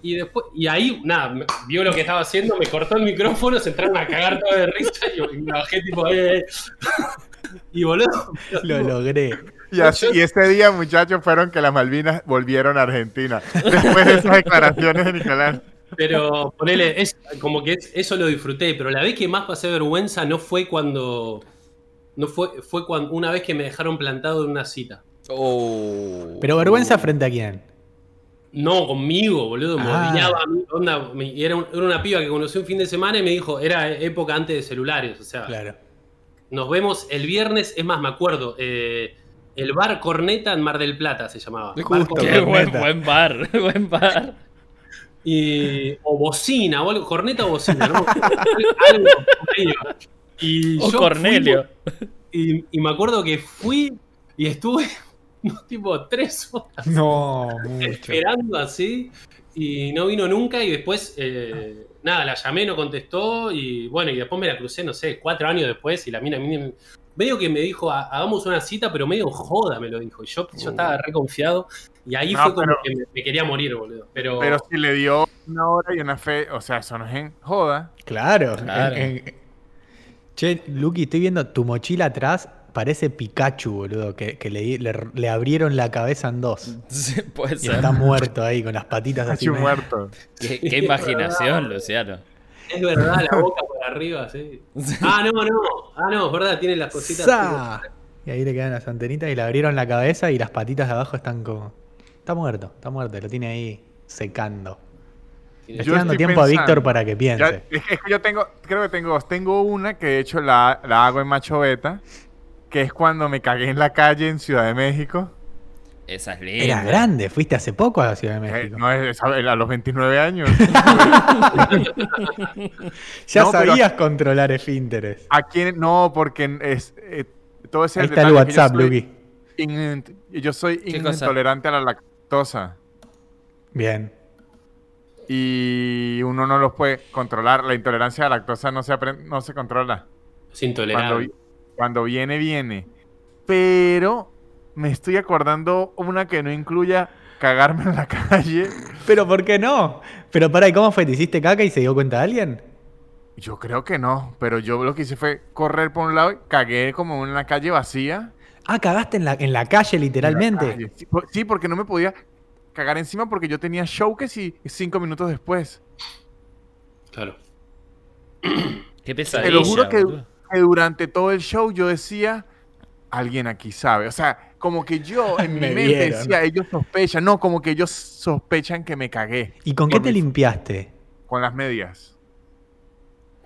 Y después, y ahí, nada, me- vio lo que estaba haciendo, me cortó el micrófono, se entraron a cagar todo de risa y, y me bajé tipo, eh, eh. [laughs] y boludo. Lo logré. Y, así, y ese día, muchachos, fueron que las Malvinas volvieron a Argentina. Después de esas declaraciones de Nicolás. Pero ponele, es como que es- eso lo disfruté, pero la vez que más pasé vergüenza no fue cuando. No fue, fue cuando una vez que me dejaron plantado en una cita. Oh. Pero vergüenza frente a quién. No, conmigo, boludo, me Ah. odiaba a mí, onda, me- era, un- era una piba que conocí un fin de semana y me dijo, era época antes de celulares, o sea, Claro. nos vemos el viernes, es más, me acuerdo, eh, el bar Corneta en Mar del Plata se llamaba. Justo. Qué buen, bar, [laughs] buen bar. Y, o bocina, o algo, corneta o bocina, ¿no? [laughs] algo. Y O yo Cornelio. fui, y, y me acuerdo que fui y estuve [laughs] no, tipo tres horas No, [laughs] esperando así y no vino nunca y después, eh, nada, la llamé, no contestó y bueno, y después me la crucé, no sé, cuatro años después y la mina, mina- medio que me dijo, "Ha- hagamos una cita, pero medio joda me lo dijo. Y yo, yo estaba reconfiado y ahí No, fue como pero- que me, me quería morir, boludo. Pero, Pero si le dio una hora y una fe, o sea, eso no es en joda. Claro. Claro. En- en- Che, Lucky, estoy viendo tu mochila atrás. Parece Pikachu, boludo, que, que le, le- le abrieron la cabeza en dos. Sí, puede Y ser. está muerto ahí con las patitas así. Hacho medio- muerto. Qué, qué imaginación, Luciano. Es verdad, la boca por arriba, sí. Ah, no, no. Ah, no, es verdad, tiene las cositas. Y ahí le quedan las antenitas y le abrieron la cabeza y las patitas de abajo están como. Está muerto, está muerto, lo tiene ahí secando. Tiene- estoy dando estoy tiempo a. Víctor para que piense. es, que, es que yo tengo, creo que tengo dos. Tengo una que de hecho la, la hago en Macho Beta, que es cuando me cagué en la calle en Ciudad de México. Esa es linda. Era grande, fuiste hace poco a la Ciudad de Eh, México. no es a, a los 29 años. [laughs] ya no, sabías controlar esfínteres. Aquí en- no, porque es eh, todo ese Ahí está el detalle que yo WhatsApp, soy in- yo soy intolerante a la lactosa Bien. Y uno no los puede controlar. La intolerancia a la lactosa no se apren- no se controla. Es Cuando, intolerable. vi- cuando viene, viene. Pero me estoy acordando una que no incluya cagarme en la calle. [laughs] Pero ¿por qué no? Pero pará, ¿y cómo fue? ¿Te hiciste caca y se dio cuenta alguien? Yo creo que no, pero yo lo que hice fue correr por un lado y cagué como en una calle vacía. Ah, cagaste en la, en la calle literalmente. En la calle. Sí, por- Sí, porque no me podía cagar encima porque yo tenía show que sí cinco minutos después. Claro. [clears throat] Qué pesadilla. Te lo juro que, durante todo el show yo decía, alguien aquí sabe. O sea, como que yo [laughs] en mi Me mente vieron. decía, ellos sospechan. No, como que ellos sospechan que me cagué ¿Y con qué te mi- limpiaste? con las medias.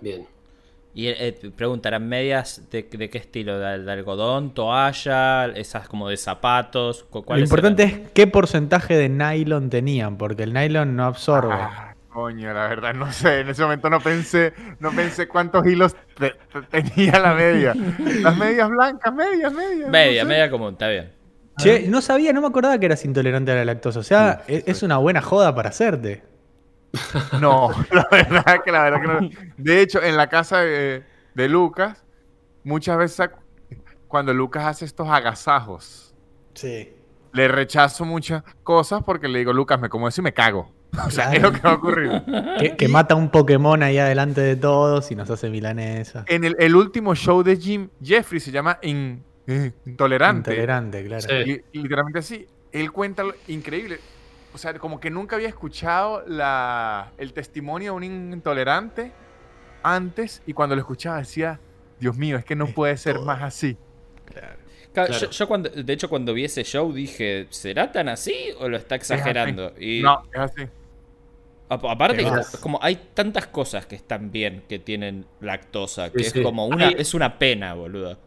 Bien. Y eh, preguntarán medias de, de qué estilo, ¿De, de algodón, toalla, esas como de zapatos. ¿Cu- Lo importante eran? es qué porcentaje de nylon tenían, porque el nylon no absorbe. Ah, coño, la verdad no sé. En ese momento no pensé, no pensé cuántos hilos te- te- tenía la media. Las medias blancas, medias, medias. Media, no sé. media común, está bien. Che, no sabía, no me acordaba que eras intolerante a la lactosa. O sea, Sí, es, es una buena joda para hacerte. No, [laughs] la verdad que la verdad que no. De hecho, en la casa de, de Lucas, muchas veces cuando Lucas hace estos agasajos, Sí. le rechazo muchas cosas porque le digo, Lucas, me como eso y me cago. [laughs] O sea, Claro. es lo que va a ocurrir. Que, que mata un Pokémon ahí adelante de todos y nos hace milanesa. En el, el último show de Jim Jeffrey se llama In- eh, Intolerante. Intolerante, claro. Sí. Li- literalmente así. Él cuenta lo increíble. O sea, como que nunca había escuchado la, el testimonio de un intolerante antes y cuando lo escuchaba decía, Dios mío, es que no Es puede ser todo. más así. Claro, Claro. Yo, yo cuando, de hecho, cuando vi ese show dije, ¿será tan así o lo está exagerando? Y No, es así. a- aparte, es como hay tantas cosas que están bien que tienen lactosa, que Sí, es sí. como una, es una pena, boludo.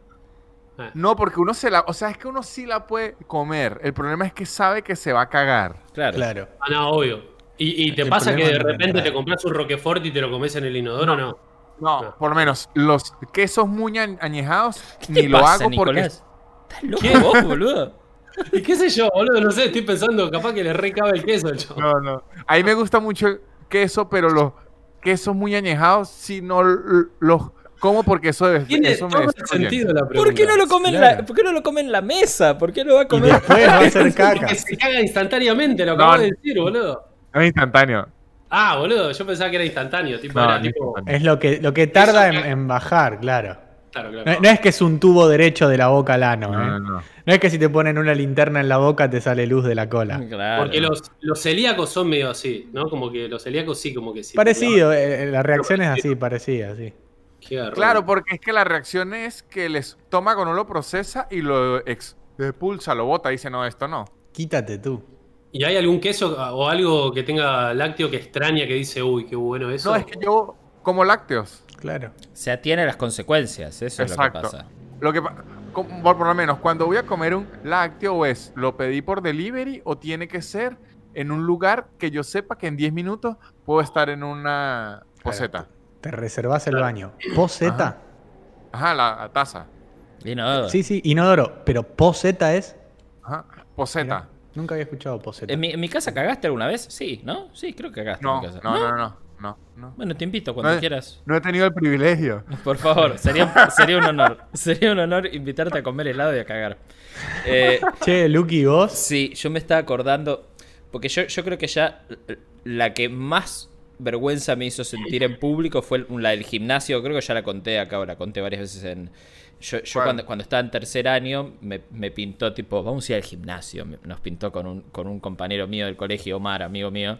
Ah, No, porque uno se la... O sea, es que uno sí la puede comer. El problema es que sabe que se va a cagar. Claro. Claro. Ah, no, obvio. ¿Y, y te El pasa que de repente te compras un Roquefort y te lo comes en el inodoro o no? No, No. por lo menos los quesos muy añ- añejados ¿Qué ni te lo pasa, hago porque... Loco ¿Qué? vos, boludo? Y [laughs] qué sé yo, boludo, no sé, estoy pensando, capaz que le recaba el queso al chavo. No, no. A mí me gusta mucho el queso, pero los quesos muy añejados, si no los como porque eso, de- Tiene eso me el sentido la pregunta. ¿Por qué no lo come en la, ¿por qué no lo come en la mesa? ¿Por qué lo va a Y comer? después va a [laughs] hacer caca. Porque se caga instantáneamente, lo No, acabo no. de decir, boludo. Es instantáneo. Ah, boludo, yo pensaba que era instantáneo, tipo, No, era no tipo. instantáneo. Es lo que, lo que tarda en, bajar, claro. Claro, No, claro. no es que es un tubo derecho de la boca al ano, No, ¿eh? no, no. No es que si te ponen una linterna en la boca te sale luz de la cola. Claro. Porque los, los celíacos son medio así, ¿no? Como que los celíacos sí, como que sí. Parecido, eh, eh, la reacción es así, parecida, sí. Qué. Claro, porque es que la reacción es que el estómago no lo procesa y lo expulsa, lo bota. Dice, no, esto no. Quítate tú. ¿Y hay algún queso o algo que tenga lácteo que extraña que dice, uy, qué bueno eso? No, es que yo como lácteos. Claro. Se atiene a las consecuencias, eso es lo que Exacto. pasa. Lo que pa- por, por lo menos, cuando voy a comer un lácteo, o es lo pedí por delivery o tiene que ser en un lugar que yo sepa que en 10 minutos puedo estar en una poseta. Te reservas el baño. ¿Poseta? Ajá, la, la taza. Y no, Sí, sí, inodoro. Pero poseta es. Ajá, poseta. Mirá, nunca había escuchado poseta. ¿En mi, en mi casa cagaste alguna vez? Sí, ¿no? Sí, creo que cagaste No, en mi casa. no, no, no, no, no. Bueno, te invito cuando No, quieras. No he tenido el privilegio. [laughs] Por favor, sería, sería un honor. Sería un honor invitarte a comer helado y a cagar. Eh, Che, Lucky, vos. sí, yo me estaba acordando. Porque yo, yo creo que ya la que más vergüenza me hizo sentir en público fue la del gimnasio. Creo que ya la conté acá, o la conté varias veces en. Yo, cuando, cuando estaba en tercer año me, me pintó tipo, vamos a ir al gimnasio. Nos pintó con un, con un compañero mío del colegio, Omar, amigo mío.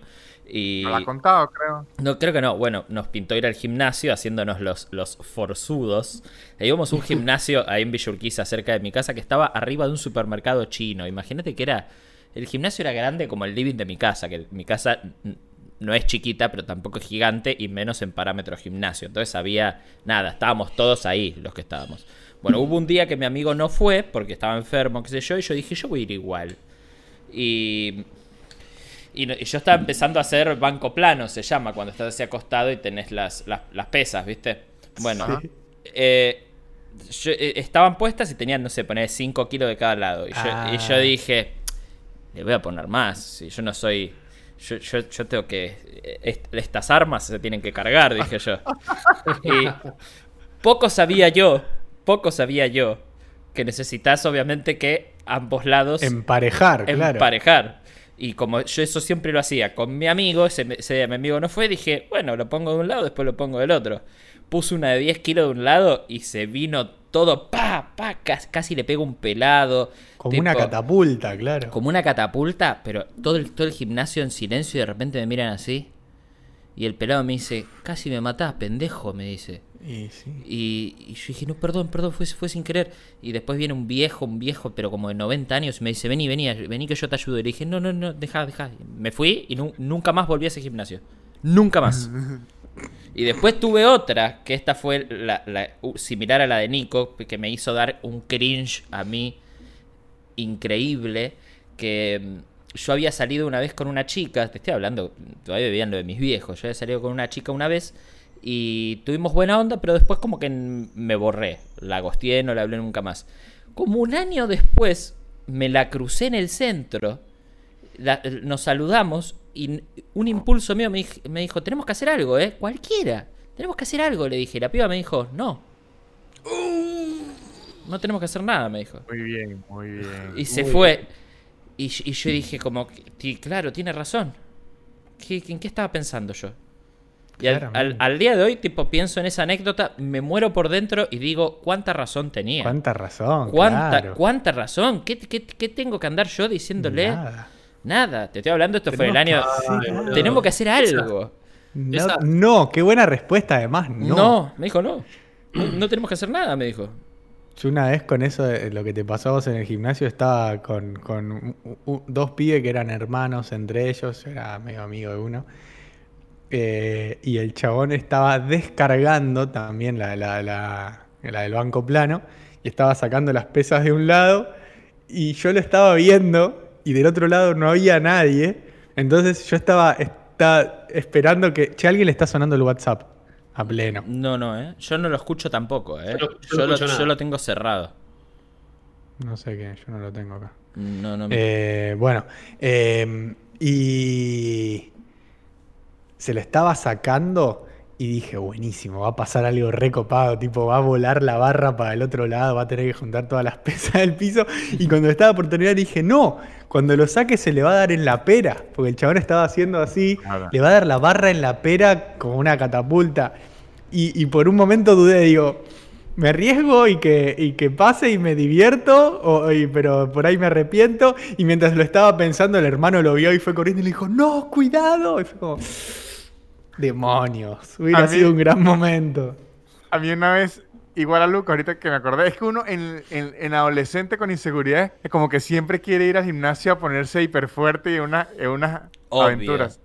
Y Me lo ha contado, creo. no, creo que no. Bueno, nos pintó ir al gimnasio haciéndonos los, los forzudos. E íbamos a un gimnasio ahí en Villurquiza, cerca de mi casa, que estaba arriba de un supermercado chino. Imagínate que era. El gimnasio era grande como el living de mi casa, que mi casa no es chiquita, pero tampoco es gigante, y menos en parámetros gimnasio. Entonces había. Nada, estábamos todos ahí los que estábamos. Bueno, hubo un día que mi amigo no fue porque estaba enfermo, qué sé yo, y yo dije, yo voy a ir igual. Y y, yo estaba empezando a hacer banco plano, se llama, cuando estás así acostado y tenés las, las, las pesas, ¿viste? Bueno, Sí. eh, yo- eh, estaban puestas y tenían, no sé, poner 5 kilos de cada lado. Y yo, Ah. y yo dije, le voy a poner más. Si yo no soy. Yo, yo, yo tengo que. est- Estas armas se tienen que cargar, dije yo. [laughs] Y poco sabía yo, poco sabía yo, que necesitas obviamente que ambos lados Emparejar, claro. emparejar. Y como yo eso siempre lo hacía con mi amigo, ese, ese día mi amigo no fue, dije, bueno, lo pongo de un lado, después lo pongo del otro. Puse una de 10 kilos de un lado y se vino todo, pa, pa, casi, casi le pego un pelado. Como una catapulta, claro. Como una catapulta, pero todo el, todo el gimnasio en silencio y de repente me miran así. Y el pelado me dice, casi me matás, pendejo, me dice. Y sí. Y, y yo dije, no, perdón, perdón, fue, fue sin querer. Y después viene un viejo, un viejo, pero como de 90 años, y me dice, vení, vení, vení que yo te ayudo. Y le dije, no, no, no, deja, deja. Me fui y nu- nunca más volví a ese gimnasio. Nunca más. [laughs] Y después tuve otra, que esta fue la, la- similar a la de Nico, que me hizo dar un cringe a mí increíble, que mm, yo había salido una vez con una chica, te estoy hablando, todavía vivían lo de mis viejos, yo había salido con una chica una vez y tuvimos buena onda, pero después como que me borré, la gosteé, no le hablé nunca más. Como un año después me la crucé en el centro, la- nos saludamos y un impulso mío me, dij- me dijo, tenemos que hacer algo, ¿eh? Cualquiera, tenemos que hacer algo, le dije. La piba me dijo, no. No tenemos que hacer nada, me dijo. Muy bien, muy bien. Y se Muy fue. Y, y yo dije como, "Ti- claro, tiene razón. ¿Qué, ¿En qué estaba pensando yo? Y al, al- Claramente. al día de hoy, tipo, pienso en esa anécdota, me muero por dentro y digo, ¿cuánta razón tenía? Cuánta razón. ¿Cuánta, claro. cuánta razón? ¿Qué, qué, qué tengo que andar yo diciéndole? Nada. Nada. Te estoy hablando, esto fue el año... Tenemos que- Ay, sí, boludo. Tenemos que hacer algo. No, Esa- no, qué buena respuesta además. No. No. me dijo no. no. tenemos que hacer nada, me dijo. Yo una vez con eso de lo que te pasó a vos en el gimnasio estaba con, con u- u- dos pibes que eran hermanos entre ellos, yo era medio amigo de uno. eh, y el chabón estaba descargando también la, la, la- la del banco plano y estaba sacando las pesas de un lado y yo lo estaba viendo y del otro lado no había nadie. Entonces yo estaba, estaba esperando que... Che, a alguien le está sonando el WhatsApp a pleno. No, no, ¿eh? Yo no lo escucho tampoco, ¿eh? Yo no- yo no Yo, lo, yo tengo cerrado. No sé qué, yo no lo tengo acá. No, no me... Eh, bueno, eh, y se lo estaba sacando y dije, buenísimo, va a pasar algo recopado, tipo, va a volar la barra para el otro lado, va a tener que juntar todas las [laughs] pesas del piso. Y cuando estaba por terminar dije, no, cuando lo saque se le va a dar en la pera, porque el chabón estaba haciendo así, le va a dar la barra en la pera como una catapulta. Y, y por un momento dudé, digo, me arriesgo y que, y que pase y me divierto, o- y- pero por ahí me arrepiento. Y mientras lo estaba pensando, el hermano lo vio y fue corriendo y le dijo, no, cuidado. Y fue como, demonios, hubiera A mí- sido un gran momento. A mí una vez, igual a Luca, ahorita que me acordé, es que uno en, en- en adolescente con inseguridad es como que siempre quiere ir al gimnasio a ponerse hiper fuerte y en, una, en unas Obvio. aventuras.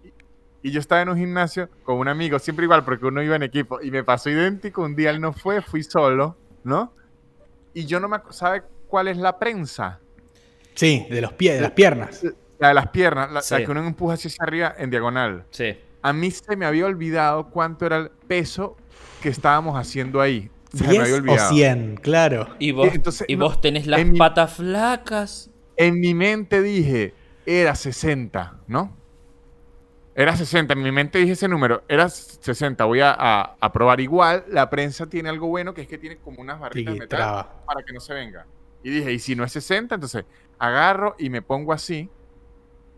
Y yo estaba en un gimnasio con un amigo, siempre igual, porque uno iba en equipo. Y me pasó idéntico, un día él no fue, fui solo, ¿no? Y yo no me ¿sabe cuál es la prensa? Sí, de los pies, de las piernas. La de las piernas, la, la Sí. que uno empuja hacia arriba en diagonal. Sí. A mí se me había olvidado cuánto era el peso que estábamos haciendo ahí. Se me había 10 o olvidado. 100, claro. Y vos, Entonces, y no, vos tenés las en mi- patas flacas. En mi mente dije, era 60, ¿no? Era 60, en mi mente dije ese número, era 60, voy a, a- a probar. Igual, la prensa tiene algo bueno que es que tiene como unas barritas de metal para que no se venga. Y dije, y si no es 60, entonces agarro y me pongo así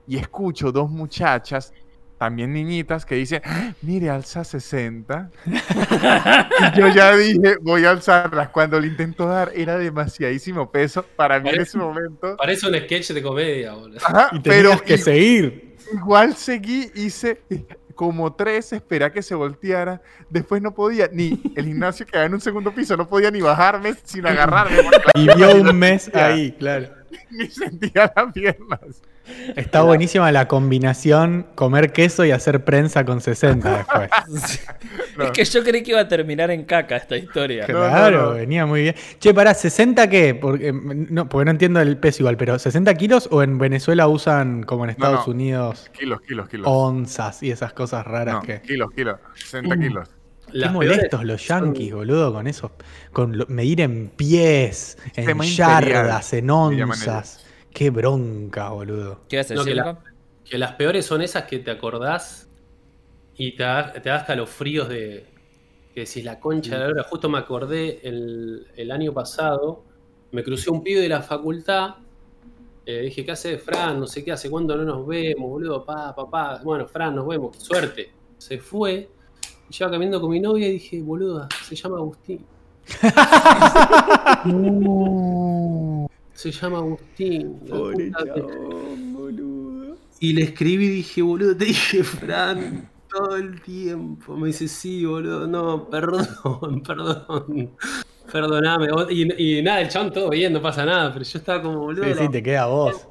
y escucho dos muchachas, también niñitas, que dicen, "Ah, mire, alza 60. [laughs] y yo ya dije, voy a alzarlas. Cuando le intento dar, era demasiadísimo peso para mí en ese momento. Parece un sketch de comedia, boludo. Ajá, Y pero que i- seguir. igual seguí, hice como tres, esperé a que se volteara. Después no podía, ni el gimnasio quedaba en un segundo piso, no podía ni bajarme sin agarrarme. porque Vivió un mes [laughs] ahí, claro. Ni sentía las piernas. Está buenísima la combinación comer queso y hacer prensa con 60 después. [laughs] No. Es que yo creí que iba a terminar en caca esta historia. Claro, no, no. venía muy bien. Che, pará, ¿60 qué? Porque mm, no, porque no entiendo el peso igual, pero ¿60 kilos o en Venezuela usan, como en Estados no. Unidos, Kilos, kilos, kilos. onzas y esas cosas raras No, que... kilos, kilos. 60 kilos. Qué molestos los son- yankees, boludo, con eso. Con lo- medir en pies, en yardas, en onzas. Qué bronca, boludo. ¿Qué a No, que, la- que las peores son esas que te acordás y te da, te da hasta los fríos de que decís la concha de la hora. Justo me acordé el, el año pasado, me crucé un pibe de la facultad. eh, dije, ¿qué hace Fran? No sé qué, hace cuándo no nos vemos, boludo, pa, papá. Bueno, Fran, nos vemos, suerte. Se fue. Y yo caminando con mi novia y dije, boluda, se llama Agustín. [laughs] Se llama Agustín. puta que- boludo. y le escribí y dije, boludo, te dije, Fran, todo el tiempo. Me dice, sí, boludo, no, perdón, [laughs] perdón. Perdoname. Y, y nada, el chabón todo bien, no pasa nada, pero yo estaba como, boludo. Sí, sí, te queda a vos.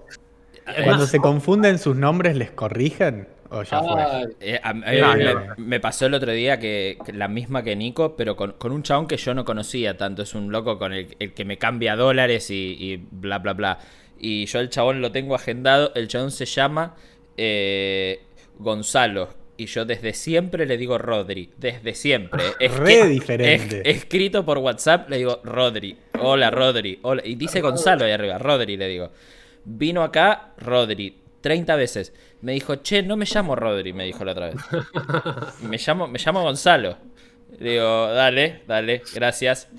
Además, Cuando se confunden sus nombres, ¿les corrigen? ¿O ya fue? ay, Eh, a- a- Ah, me, no. me pasó el otro día que, que la misma que Nico, pero con, con un chabón que yo no conocía tanto. Es un loco con el, el que me cambia dólares y, y bla, bla, bla. Y yo el chabón lo tengo agendado. El chabón se llama eh, Gonzalo. Y yo desde siempre le digo Rodri. Desde siempre. Re diferente. es- escrito por WhatsApp le digo Rodri. Hola, Rodri. Hola. Y dice Gonzalo ahí arriba. Rodri le digo. Vino acá Rodri. 30 veces. Me dijo, che, no me llamo Rodri, me dijo la otra vez. [laughs] Me llamo, me llamo Gonzalo. Digo, dale, dale, gracias.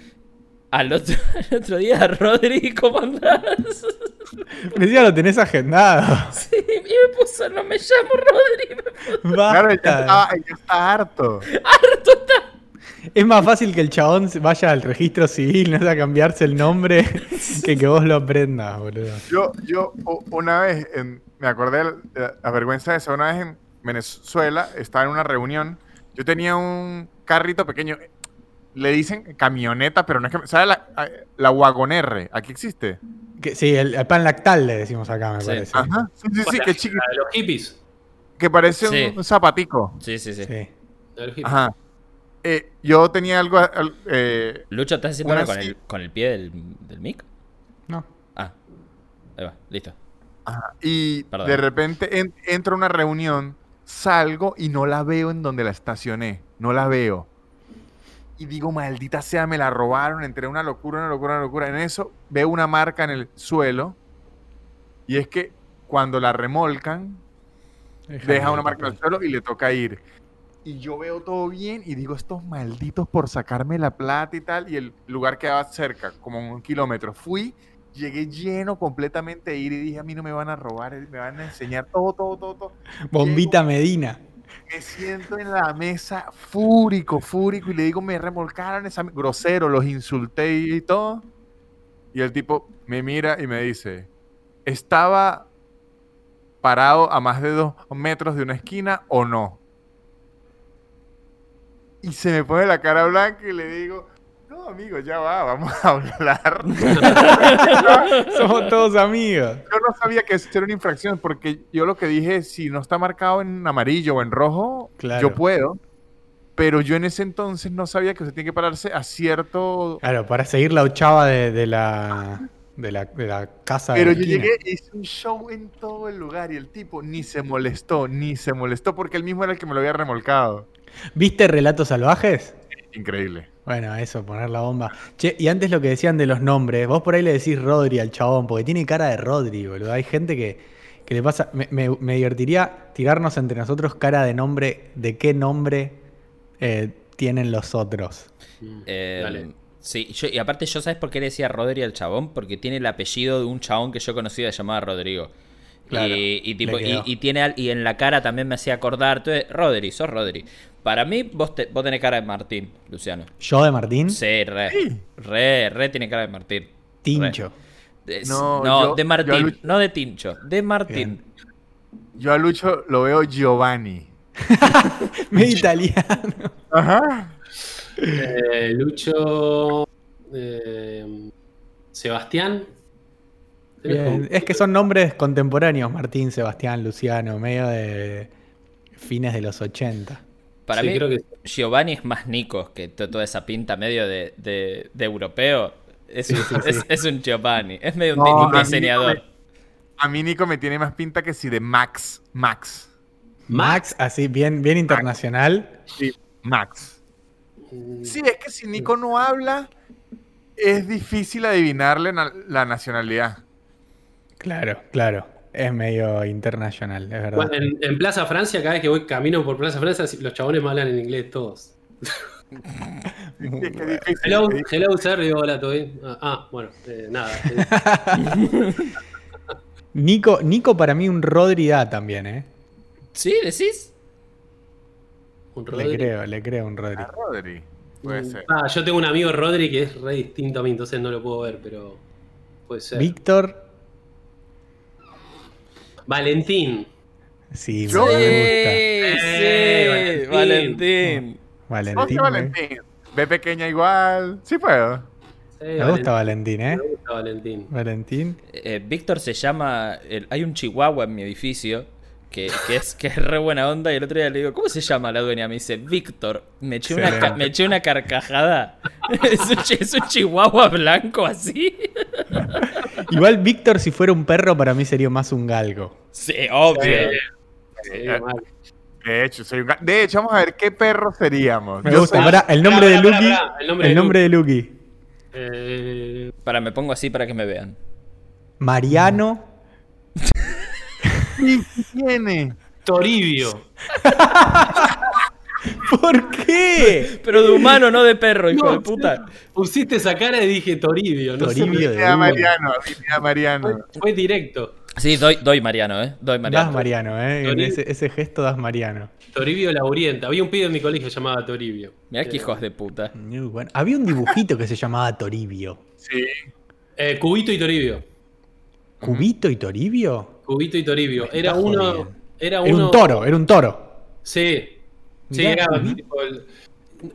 Al otro, [laughs] al otro día, Rodri, ¿cómo andás? Me decía, lo tenés agendado. [laughs] Sí, y me puso, no me llamo Rodri. Me puso, Claro, ya, ya está harto. Es más fácil que el chabón vaya al registro civil, no sé, a cambiarse el nombre, que que vos lo aprendas, boludo. Yo, yo una vez, en- me acordé de la, la vergüenza de esa, una vez en Venezuela, estaba en una reunión, yo tenía un carrito pequeño, le dicen camioneta, pero no es que, ¿sabes la, la Wagon R? ¿Aquí existe? Que, sí, el, el pan lactal le decimos acá, me Sí. parece. Ajá, sí, sí, sí, que chiqui, la de los hippies. que parece Sí. un, un zapatico. Sí, sí, sí. Ajá. Eh, yo tenía algo, al- eh, Lucho, ¿estás haciendo algo con el, con el pie del, del mic? No. Ah, ahí va, listo. Ajá, Y Perdón. de repente en- entro a una reunión, salgo y no la veo en donde la estacioné. No la veo. Y digo, maldita sea, me la robaron. Entré en una locura, una locura, una locura. En eso veo una marca en el suelo. Y es que cuando la remolcan, deja una marca en el suelo y le toca ir. Y yo veo todo bien y digo, estos malditos por sacarme la plata y tal. Y el lugar quedaba cerca, como un kilómetro. Fui, llegué lleno completamente de ir y dije, a mí no me van a robar, me van a enseñar todo, todo, todo, todo. Bombita Medina. Me siento en la mesa fúrico, fúrico y le digo, me remolcaron esa... Grosero, los insulté y todo. Y el tipo me mira y me dice, ¿estaba parado a más de dos metros de una esquina o no? Y se me pone la cara blanca y le digo, no, amigo, ya va, vamos a hablar. [laughs] Somos todos amigos. Yo no sabía que eso era una infracción porque yo lo que dije si no está marcado en amarillo o en rojo, Claro. yo puedo. Pero yo en ese entonces no sabía que usted tiene que pararse a cierto... Claro, para seguir la ochava de, de la, de, la, de la casa Pero de la yo llegué, hice un show en todo el lugar y el tipo ni se molestó, ni se molestó porque él mismo era el que me lo había remolcado. ¿Viste Relatos Salvajes? Increíble. Bueno, eso, poner la bomba. Che, y antes lo que decían de los nombres, vos por ahí le decís Rodri al chabón, porque tiene cara de Rodri, boludo. Hay gente que, que le pasa. Me, me- me divertiría tirarnos entre nosotros cara de nombre, de qué nombre eh, tienen los otros. Mm, Eh, Dale. Sí, yo- y aparte yo, ¿sabes por qué le decía Rodri al chabón? Porque tiene el apellido de un chabón que yo conocía llamado Rodrigo. Claro, y, y tipo, le y, quedó. y tiene al- y en la cara también me hacía acordar. Entonces, Rodri, sos Rodri. Para mí, vos, te- vos tenés cara de Martín, Luciano. Yo de Martín, Sí, re. Sí. Re, re tiene cara de Martín. Tincho. No, no, yo- de Martín, Lucho- no de Tincho, de Martín. Yo a Lucho lo veo Giovanni. [laughs] Medio italiano. Ajá. Eh, Lucho. eh, Sebastián. ¿Tenés Bien, como- Es que son nombres contemporáneos, Martín, Sebastián, Luciano, medio de fines de los 80. Para Sí, mí, creo que- Giovanni es más Nico que to- toda esa pinta medio de, de- de europeo. Es, Sí, sí, es- sí. es un Giovanni, es medio un, No, diseñador. A mí Nico me tiene más pinta que si de Max. Max. Max, así, bien, bien internacional. Sí, Max. Sí, es que si Nico no habla, es difícil adivinarle na- la nacionalidad. Claro, claro. Es medio internacional, es verdad. Bueno, en, en Plaza Francia, cada vez que voy camino por Plaza Francia, los chabones me hablan en inglés todos. Hello, hello, sir. Digo, hola, ¿todo bien? Ah, ah, bueno, eh, nada. eh, [laughs] Nico, Nico para mí un Rodri da también, ¿eh? ¿Sí? ¿Decís? un Le Rodri. creo, le creo un Rodri. A Rodri. Puede ser. Ah, yo tengo un amigo Rodri que es re distinto a mí, entonces no lo puedo ver, pero puede ser. Víctor, Valentín. Sí, Yo- me Sí, gusta. sí, Eh, Valentín. Valentín. José me- Valentín. Ve pequeña igual. Sí puedo. Sí, Me gusta Valentín, ¿eh? Me gusta Valentín. Valentín. Eh, Víctor se llama. el- hay un chihuahua en mi edificio que, que es, que es re buena onda. Y el otro día le digo, ¿cómo se llama la dueña? Me dice, Víctor. Me eché, una, me eché una carcajada. [laughs] es, un, es un chihuahua blanco así. Igual Víctor, si fuera un perro, para mí sería más un galgo. Sí, obvio. Sí, mal. De hecho, soy un ga- de hecho, vamos a ver qué perro seríamos. Me Yo gusta. soy- Pará, el nombre Pará, de Lucky. pará, el nombre El de nombre de Lucky. Eh, Para, me pongo así para que me vean. Mariano. Sí, sí tiene. Toribio. [laughs] ¿Por qué? Pero de humano, no de perro, hijo No, de puta. Pusiste esa cara y dije Toribio. No sé Toribio por de. Mariano, Mariano. Fue directo. Sí, doy, doy Mariano, ¿eh? Doy Mariano. Das Mariano, ¿eh? Toribio. ese, ese gesto das Mariano. Toribio Laurienta. Había un pibe en mi colegio llamado Toribio. Mirá que hijos de puta. Muy bueno. Había un dibujito que se llamaba Toribio. Sí. Eh, Cubito y Toribio. ¿Cubito y Toribio? Cubito y Toribio. Era está uno. Era Era un toro, era un toro. Sí. Sí, Mirá, era tipo el-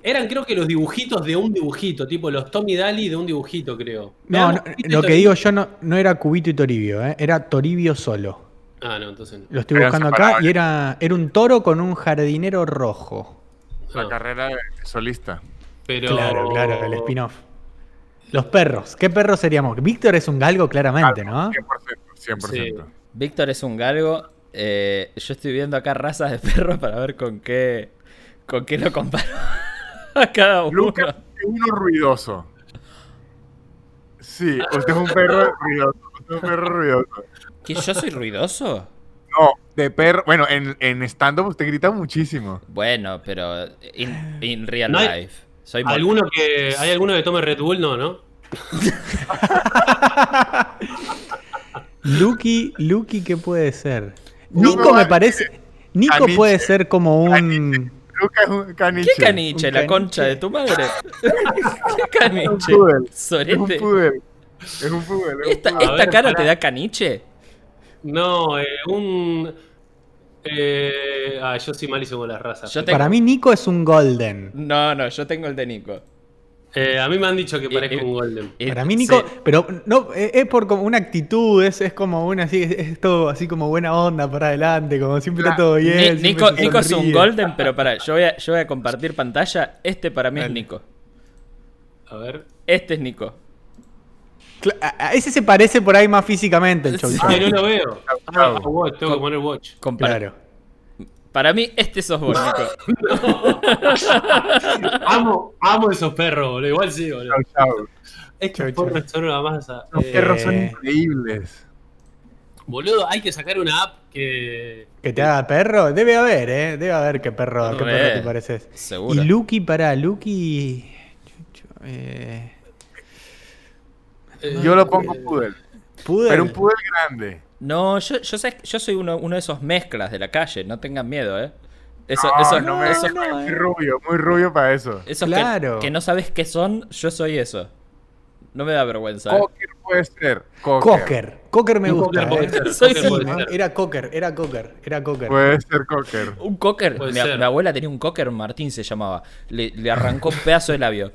Eran creo que los dibujitos de un dibujito, tipo los Tommy Daly de un dibujito, creo. No, lo que digo yo no, no era Cubito y Toribio, ¿eh? era Toribio solo. Ah, no, entonces no. Lo estoy buscando acá y era, era un toro con un jardinero rojo. La No, carrera de solista. pero... Claro, claro, el spin-off. Los perros. ¿Qué perros seríamos? Víctor es un galgo claramente, ¿no? 100%. 100%. Víctor es un galgo. eh, yo estoy viendo acá razas de perros para ver con qué, con qué lo comparo [laughs] a cada uno. Lucas es uno ruidoso. Sí, usted es un perro ruidoso. Usted es un perro ruidoso. ¿Que yo soy ruidoso? No, de perro. Bueno, en, en stand-up usted grita muchísimo. Bueno, pero in, in real No hay- life. Soy ¿Alguno que, ¿Hay alguno que tome Red Bull? No, ¿no? [laughs] Lucky, Lucky, ¿qué puede ser? No, Nico me parece. Nico Caniche. puede ser como un. Es un caniche. ¿Qué caniche? Un ¿La caniche. concha de tu madre? [laughs] ¿Qué caniche? Es un pudel. Es un pudel. es ¿Esta, ver, cara te da caniche? No, eh, un... Eh, ah, yo soy malísimo con las razas. Tengo- Para mí, Nico es un Golden. No, no, yo tengo el de Nico. Eh, a mí me han dicho que Y- parezco y- un Golden. Para mí, Nico, sí. pero no, eh, es por como una actitud, es, es como una así, es, es todo así como buena onda para adelante, como siempre está todo bien. Ni- Nico, es un golden, pero para, yo voy a, yo voy a compartir pantalla. Este para mí es. Nico. A ver. Este es Nico. A- ese se parece por ahí más físicamente el Chow Sí. Chow. Ay, no lo veo. Ah, watch, tengo que poner watch. Claro. Para mí, este sos vos, Nico. [laughs] Amo, amo esos perros, boludo. Igual sí, boludo. Chau, chau. Estos Chau, chau. perros son una masa. Los Eh, perros son increíbles. Boludo, hay que sacar una app que. Que te haga perro, debe haber, ¿eh? Debe haber qué perro, qué perro te pareces. Seguro. Y Lucky, para Lucky. Eh, eh, Yo lo pongo pudel. Pudel. Pero un pudel grande. No, yo, yo, sé- yo soy uno, uno de esos mezclas de la calle. No tengan miedo, ¿eh? Eso, No, esos- no me esos- no, muy rubio, muy rubio para eso. esos que- Claro. que, no sabes qué son, yo soy eso. No me da vergüenza. ¿eh? Cocker puede ser. Cocker. Cocker. Cocker me gusta. cocker puede ¿eh? ser, Soy cocker sí, puede ¿no? ser. Era Cocker, era Cocker, era Cocker. Puede ser cocker. Un cocker. Mi, ser. mi abuela tenía un cocker, Martín se llamaba. Le, le arrancó un pedazo de labio.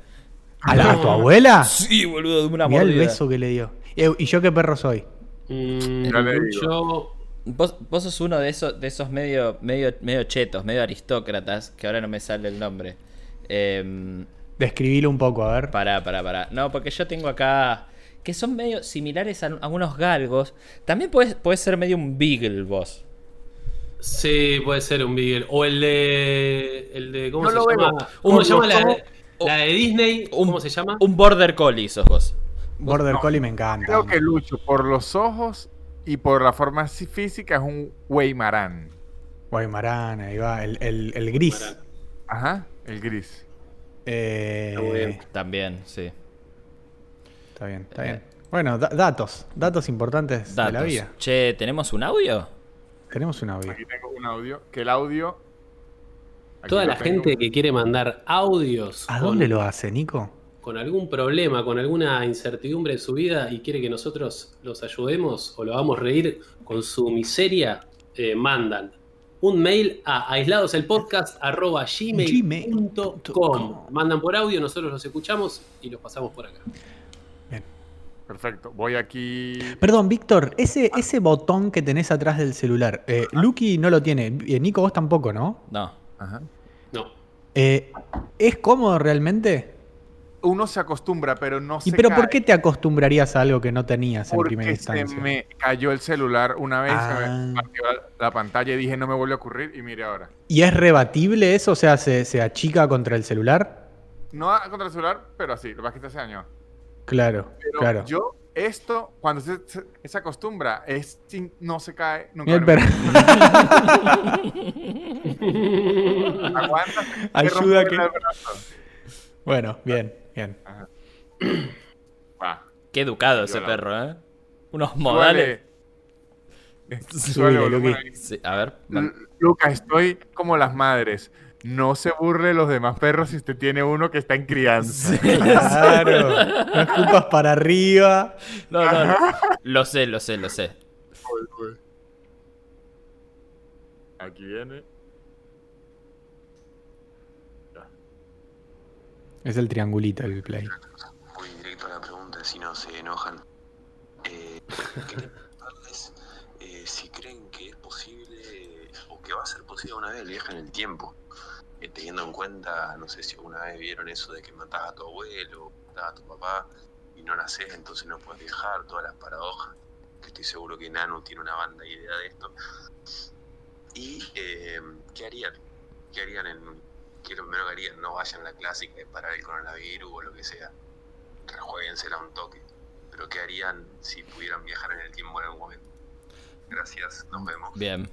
¿A, la- a tu abuela? Sí, boludo, de una Mirá el mordida. beso que le dio. Eh, ¿Y yo qué perro soy? Mm, yo. Vos, vos sos uno de esos, de esos medio, medio, medio chetos, medio aristócratas, que ahora no me sale el nombre. Eh, Describilo un poco, a ver. Pará, pará, pará. No, porque yo tengo acá. Que son medio similares a, a unos galgos. También puedes, puedes ser medio un beagle vos. Sí, puede ser un Beagle. O el de. El de ¿Cómo No se lo veo. llama? ¿Cómo Un- se llama la, de- la de Disney? Un- ¿Cómo se llama? Un border collie sos vos. Border no. Collie me encanta. Creo que Lucho, por los ojos y por la forma física, es un Weimarán. Guaymarán, ahí va. El, el- el gris. Ajá, el gris. Eh. También, sí. Está bien, está bien. Bueno, da- datos. Datos importantes de la vida. Che, ¿tenemos un audio? Tenemos un audio. Aquí tengo un audio. Que el audio. aquí Toda la tengo. gente que quiere mandar audios ¿A con, dónde lo hace, Nico? Con algún problema, con alguna incertidumbre en su vida y quiere que nosotros los ayudemos o lo hagamos reír con su miseria, eh, mandan un mail a aisladoselpodcast.gmail.com. Mandan por audio, nosotros los escuchamos y los pasamos por acá. Perfecto. Voy aquí. Perdón, Víctor, ese, ese botón que tenés atrás del celular, eh, Lucky no lo tiene. Eh, Nico, vos tampoco, ¿no? No. Ajá. No. Eh, ¿Es cómodo realmente? Uno se acostumbra, pero no se ¿Y pero por qué te acostumbrarías a algo que no tenías en primera Porque se instancia? me cayó el celular una vez, se Ah. me partió la pantalla y dije no me vuelve a ocurrir y mire ahora. ¿Y es rebatible eso? O sea, ¿se, se achica contra el celular? No contra el celular, pero así, lo es que este año. Claro, Pero claro. yo, esto, cuando se, se- se acostumbra, es sin- no se cae nunca. El per- [laughs] Aguanta. se Ayuda que- bueno, bien, bien. [clears throat] Qué educado ese la- perro, ¿eh? Unos modales. [laughs] Luqui. ahí. Sí, a ver. L- Lucas, estoy como las madres. No se burle los demás perros si usted tiene uno que está en crianza. Claro. No escupas para arriba. No, no, no. Lo sé, lo sé, lo sé. Aquí viene. Es el triangulito el play. Voy directo a la pregunta, si no se enojan. Eh, quería preguntarles eh, si creen que es posible o que va a ser posible una vez el viaje en el tiempo. Eh, teniendo en cuenta, no sé si alguna vez vieron eso de que matás a tu abuelo, matás a tu papá y no nacés, entonces no puedes viajar, todas las paradojas. Que estoy seguro que Nano tiene una banda de idea de esto. ¿Y qué harían? ¿Qué harían en, ¿Qué es lo primero que harían? No vayan a la clásica de parar el coronavirus o lo que sea. Rejueguensela un toque. Pero ¿qué harían si pudieran viajar en el tiempo en algún momento? Gracias, nos vemos. Bien.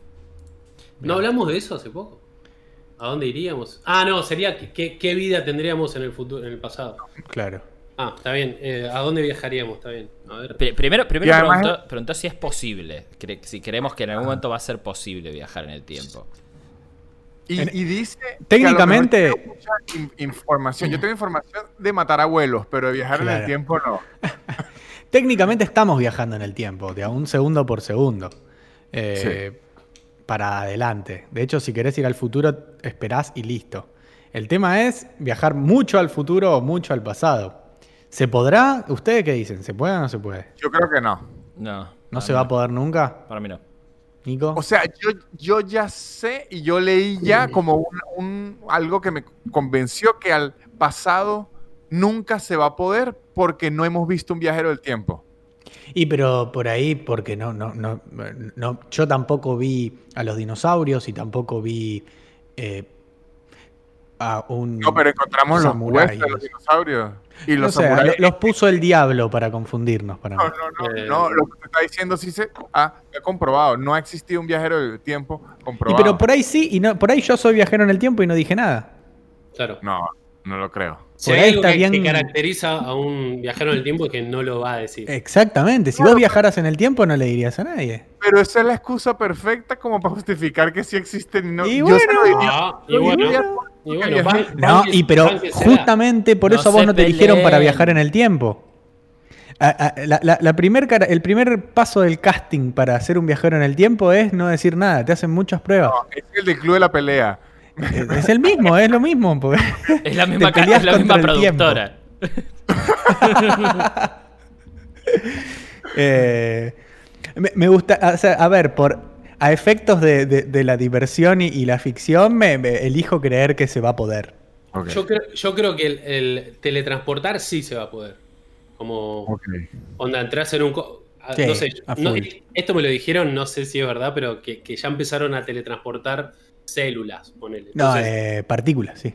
¿No hablamos de eso hace poco? ¿A dónde iríamos? Ah, no, sería que- qué, qué vida tendríamos en el futuro, en el pasado. Claro. Ah, está bien. Eh, ¿A dónde viajaríamos? Está bien. A ver. Pri- Primero, primero además- preguntó, preguntó si es posible. Si creemos que en algún momento va a ser posible viajar en el tiempo. Y, En- y dice. que a lo Técnicamente- mejor in- información. Yo tengo información de matar abuelos, pero de viajar en el tiempo no. [laughs] Técnicamente estamos viajando en el tiempo, de a un segundo por segundo. Eh, Para adelante. De hecho, si querés ir al futuro, esperás y listo. El tema es viajar mucho al futuro o mucho al pasado. ¿Se podrá? ¿Ustedes qué dicen? ¿Se puede o no se puede? Yo creo que no. No. ¿No se va a poder nunca, Para mí no. Nico? O sea, yo, yo ya sé y yo leí ya como un, un- algo que me convenció que al pasado nunca se va a poder porque no hemos visto un viajero del tiempo. Y pero por ahí, porque no, no, no, no, yo tampoco vi a los dinosaurios y tampoco vi eh, a un. No, pero encontramos los samurái. de los dinosaurios. Y los samuráis. lo- los puso el diablo para confundirnos. Para No, mí. no, no, Eh, no, lo que te está diciendo sí se ha, he comprobado. No ha existido un viajero del tiempo Y comprobado. pero por ahí sí, y no, por ahí yo soy viajero en el tiempo y no dije nada. Claro. No, no lo creo. Si por hay ahí algo está que, bien- que caracteriza a un viajero en el tiempo es que no lo va a decir. Exactamente. Si vos viajaras en el tiempo, no le dirías a nadie. Pero esa es la excusa perfecta como para justificar que sí existen y no. Y bueno. y y van- No, y pero justamente por No eso a vos no te dijeron para viajar en el tiempo. La- la- la primer cara- el primer paso del casting para ser un viajero en el tiempo es no decir nada. Te hacen muchas pruebas. no, es el del club de la pelea. Es es el mismo, es lo mismo. porque- [laughs] Es la misma, es la misma productora. [laughs] Eh, me, me gusta, o sea, a ver, por a efectos de, de- de la diversión y, y la ficción, me, me elijo creer que se va a poder. Yo creo, yo creo que el, el teletransportar sí se va a poder. Como Ok. onda, entras en un... co- a- Sí, no sé, a no- full. esto me lo dijeron, no sé si es verdad, pero que, que ya empezaron a teletransportar células, ponele. No, eh, partículas, sí.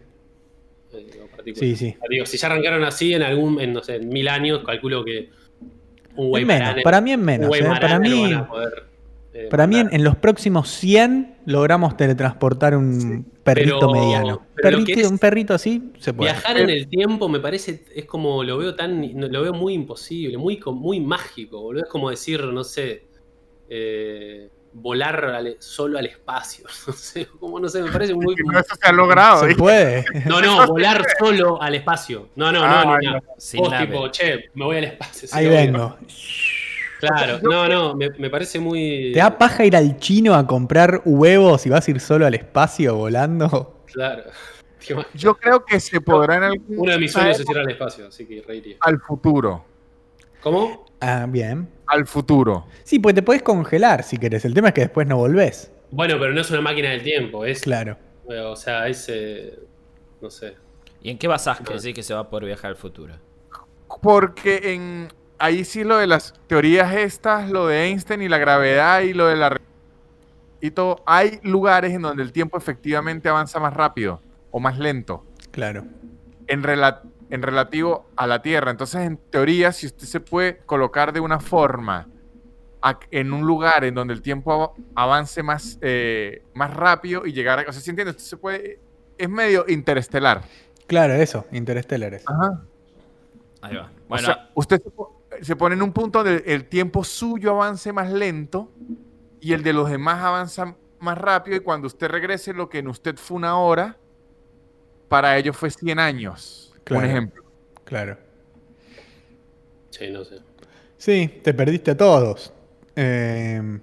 eh, digo, partículas. Sí, sí. Digo, si ya arrancaron así en algún, en, no sé, en mil años, calculo que un güey menos, marane- para mí es menos. güey eh, Para mí, poder, eh, para mí en, los próximos 100 logramos teletransportar un perrito Pero- mediano. pero lo Perrito- que es- un perrito así se puede. Viajar en el tiempo me parece, es como, lo veo tan, lo veo muy imposible, muy, muy mágico, boludo. Es como decir, no sé, eh, volar al- solo al espacio. [laughs] No sé, como no sé, me parece muy... No eso se ha logrado. Se ¿eh? puede. No, no, [laughs] volar solo al espacio. No, no, Ah, no, no. no. Sin Vos tipo, che, me voy al espacio. Ahí vengo. Claro, no, no, me, me parece muy. ¿Te da paja ir al chino a comprar huevos y vas a ir solo al espacio volando? Claro. [laughs] Yo creo que se podrá en algún Uno de mis sueños es ir al espacio, así que reiría. al futuro. ¿Cómo? Ah, bien. Al futuro. Sí, pues te podés congelar si querés. El tema es que después no volvés. Bueno, pero no es una máquina del tiempo, es. Claro. O sea, es. eh, no sé. ¿Y en qué basás que decís que se va a poder viajar al futuro? Porque en ahí sí lo de las teorías estas, lo de Einstein y la gravedad y lo de la y todo, hay lugares en donde el tiempo efectivamente avanza más rápido o más lento Claro. en, rela- en relativo a la Tierra. Entonces, en teoría, si usted se puede colocar de una forma a- en un lugar en donde el tiempo av- avance más, eh, más rápido y llegar a... O sea, ¿sí entiende? Usted se puede... Es medio interestelar. Claro, eso. Interestellares. Ajá. Ahí va. O Bueno, sea, usted se pone en un punto donde el tiempo suyo avance más lento y el de los demás avanza más rápido y cuando usted regrese lo que en usted fue una hora, para ellos fue 100 años. Claro. Un ejemplo. Claro. Sí, no sé. Sí, te perdiste a todos. Eh,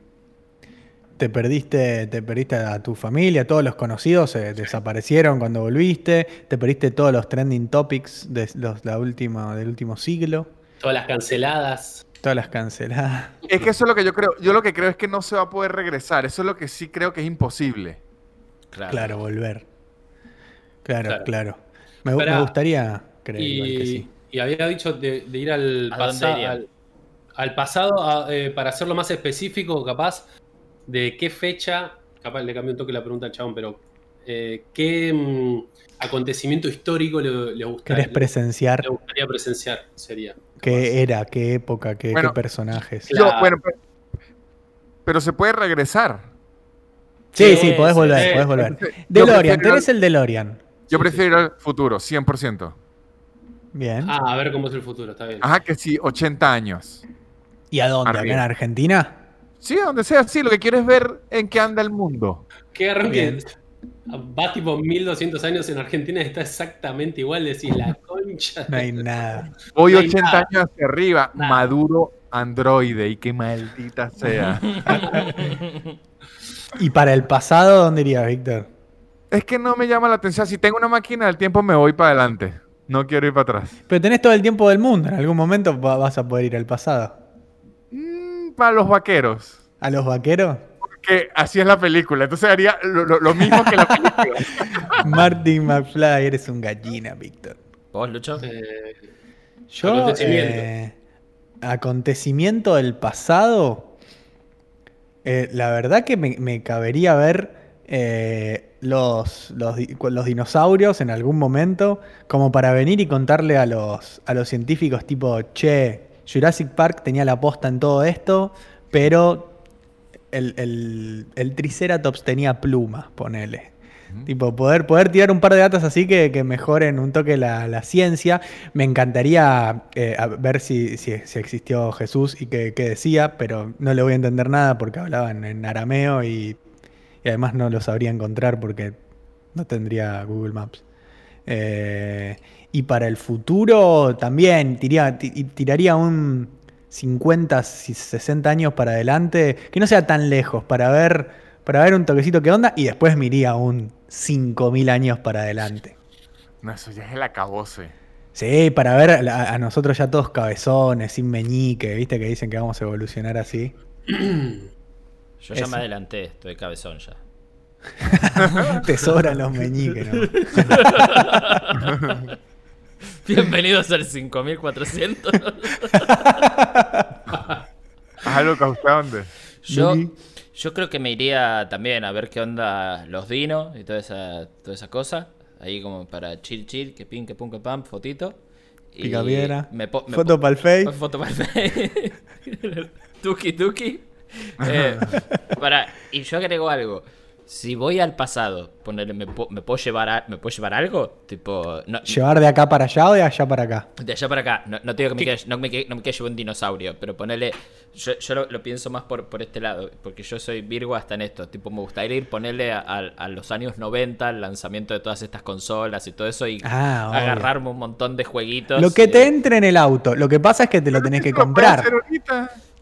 te perdiste, te perdiste a tu familia, todos los conocidos se desaparecieron cuando volviste. Te perdiste todos los trending topics de los, la última, del último siglo. Todas las canceladas. Todas las canceladas. Es que eso es lo que yo creo. Yo lo que creo es que no se va a poder regresar. Eso es lo que sí creo que es imposible. claro. Claro, volver. Claro, claro. Claro. Me, gustaría creer igual que Y, sí. y había dicho de, de ir al, ¿A pasa- al, al pasado a- eh, para hacerlo más específico, capaz, de qué fecha, capaz le cambié un toque la pregunta al chabón, pero eh, qué mm, acontecimiento histórico le, le gustaría, ¿Querés presenciar le gustaría presenciar, sería. qué era, qué época, qué, Bueno, qué personajes? Claro. Yo, bueno, pero, pero se puede regresar. Sí, Sí, sí, podés sí, volver, sí. podés volver. DeLorean, tenés el DeLorean. Yo prefiero al futuro, 100%. Bien. Ah, a ver cómo es el futuro, está bien. Ajá, que sí, 80 años. ¿Y a dónde? ¿Acá arriba. en Argentina? Sí, a donde sea, sí. Lo que quiero es ver en qué anda el mundo. ¿Qué arranque? Bien. Va tipo 1200 años en Argentina y está exactamente igual, decís la concha. No hay nada. Voy No hay 80 nada. años hacia arriba, Nada. maduro androide y qué maldita sea. [laughs] ¿Y para el pasado dónde irías, Víctor? Es que no me llama la atención. Si tengo una máquina del tiempo, me voy para adelante. No quiero ir para atrás. Pero tenés todo el tiempo del mundo. En algún momento va- vas a poder ir al pasado. Mm, para los vaqueros. ¿A los vaqueros? Que así es la película. Entonces haría lo, lo- lo mismo que la película. [laughs] Martin McFly, eres un gallina, Víctor. ¿Vos, Lucho? Eh, Yo, Acontecimiento. eh, acontecimiento del pasado, eh, la verdad que me, me cabería ver eh, los, los, di- los dinosaurios en algún momento, como para venir y contarle a los, a los científicos tipo, che, Jurassic Park tenía la posta en todo esto, pero el, el, el Triceratops tenía plumas, ponele. Tipo, poder, poder tirar un par de datos así que, que mejoren un toque la, la ciencia. Me encantaría eh, ver si, si- si existió Jesús y qué decía, pero no le voy a entender nada porque hablaban en arameo y, y además no lo sabría encontrar porque no tendría Google Maps. Eh, y para el futuro también tiría- ti- tiraría un 50, 60 años para adelante, que no sea tan lejos, para ver, para ver un toquecito que onda y después me iría un 5000 años para adelante. No, eso ya es el acabose. Sí, para ver a, a nosotros ya todos cabezones, sin meñique, viste que dicen que vamos a evolucionar así. [clears throat] Yo ya Eso. me adelanté, estoy cabezón ya. [laughs] Te sobran los meñiques, ¿no? [laughs] Bienvenidos al 5400. Ajá, Lucas, ¿usted a dónde? Yo, yo creo que me iría también a ver qué onda los dinos y toda esa, toda esa cosa. Ahí como para chill chill, que pin, que pum, que pam, fotito. Y Pica piedra. me po- me Foto para el Face. Foto para el Face. [laughs] tuki tuki. Eh, [laughs] para, y yo agrego algo. Si voy al pasado, ponerle, ¿me, puedo llevar a- ¿me puedo llevar algo? Tipo, no, ¿Llevar de acá para allá o de allá para acá? de allá para acá, no, no te digo que me quede, no me quede, no me quede llevar un dinosaurio, pero ponerle, yo, yo lo, lo pienso más por, por este lado, porque yo soy Virgo hasta en esto, tipo me gustaría ir ponerle a, a- a los años 90, el lanzamiento de todas estas consolas y todo eso, y Ah, agarrarme un montón de jueguitos. Lo que te entre en el auto. Lo que pasa es que te lo tenés que [laughs] comprar.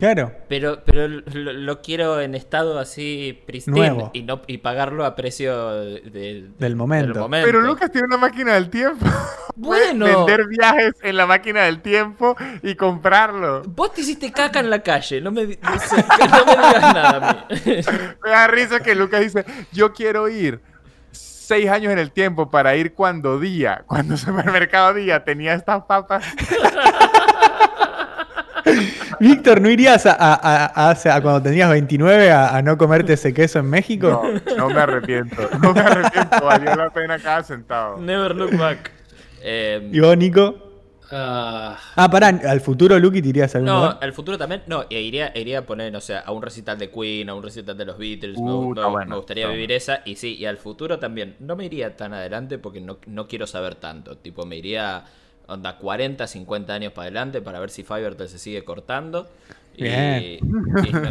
Claro. Pero, pero lo, lo quiero en estado así pristino Nuevo. y no y pagarlo a precio de- de- Del momento. Pero Lucas tiene una máquina del tiempo. [laughs] Bueno. vender viajes en la máquina del tiempo y comprarlo. Vos te hiciste caca en la calle, no me, di- no sé, no me digas nada a mí. [laughs] Me da risa que Lucas dice, yo quiero ir seis años en el tiempo para ir cuando día, cuando [laughs] supermercado día tenía estas papas. Víctor, ¿no irías a, a- a- a- a cuando tenías 29 a, a no comerte ese queso en México? No, no me arrepiento, no me arrepiento, valió la pena cada centavo. Never look back. Eh, ¿Y vos, Nico? Ah, Ah, pará, al futuro, Lucky, te irías a algún no, lugar? al futuro también. No, e iría, iría a poner, no sé, a un recital de Queen, a un recital de los Beatles. me- Uh, bueno, me gustaría vivir esa. Y sí, y al futuro también. No me iría tan adelante porque no, no quiero saber tanto. Tipo, me iría, onda, 40, 50 años para adelante para ver si Fivertel se sigue cortando. Y, Bien. y-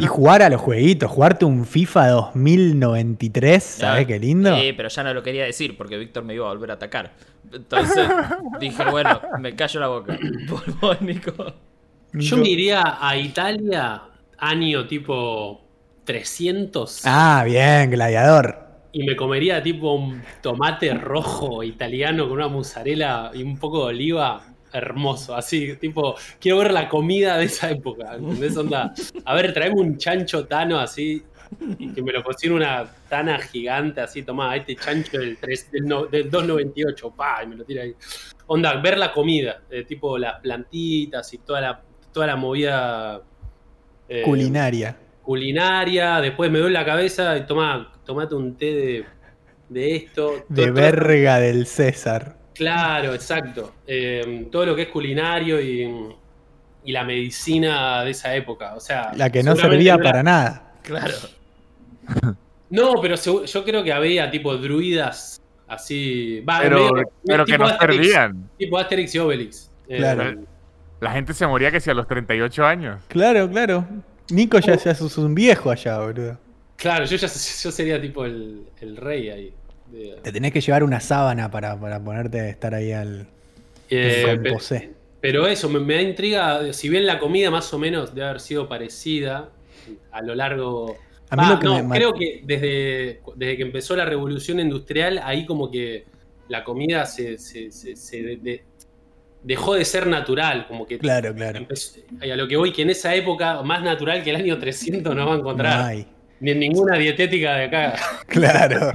[laughs] Y jugar a los jueguitos, jugarte un FIFA 2093, ¿sabes No, qué lindo? Sí, pero ya no lo quería decir porque Víctor me iba a volver a atacar. Entonces [laughs] dije, bueno, me callo la boca. [laughs] Por vos, Nico. yo me iría a Italia, año tipo 300, Ah, bien, gladiador. Y me comería tipo un tomate rojo italiano con una mozzarella y un poco de oliva. Hermoso, así, tipo, quiero ver la comida de esa época. ¿entendés? Onda, a ver, traeme un chancho tano así, y que me lo cocine una tana gigante, así, tomá, este chancho del, 3, del, no- del 298, pa, y me lo tira ahí. Onda, ver la comida, eh, tipo las plantitas y toda la, toda la movida eh, Culinaria. culinaria, después me duele la cabeza y toma, tomate un té de, de esto. De todo- verga del César. Claro, exacto. Eh, todo lo que es culinario y, y la medicina de esa época. O sea, La que no servía era- para nada. Claro. [laughs] No, pero yo creo que había tipo druidas así. Va, Pero, medio- pero que no Asterix- servían. Tipo Asterix y Obelix. Eh, Claro. La gente se moría que si a los 38 años. Claro, claro. Nico ya, ya es un viejo allá, boludo. Claro, yo ya yo sería tipo el, el rey ahí. de- Te tenés que llevar una sábana para, para ponerte a estar ahí al Eh, con pe- posé. Pero eso, me, me da intriga, si bien la comida más o menos debe haber sido parecida a lo largo... A mí Ah, lo que no, me creo que desde, desde que empezó la revolución industrial, ahí como que la comida se, se- se- se de- de- dejó de ser natural, como que Claro, claro. empezó- a lo que voy, que en esa época, más natural que el año 300 no va a encontrar, No hay. Ni en ninguna dietética de acá. [laughs] Claro.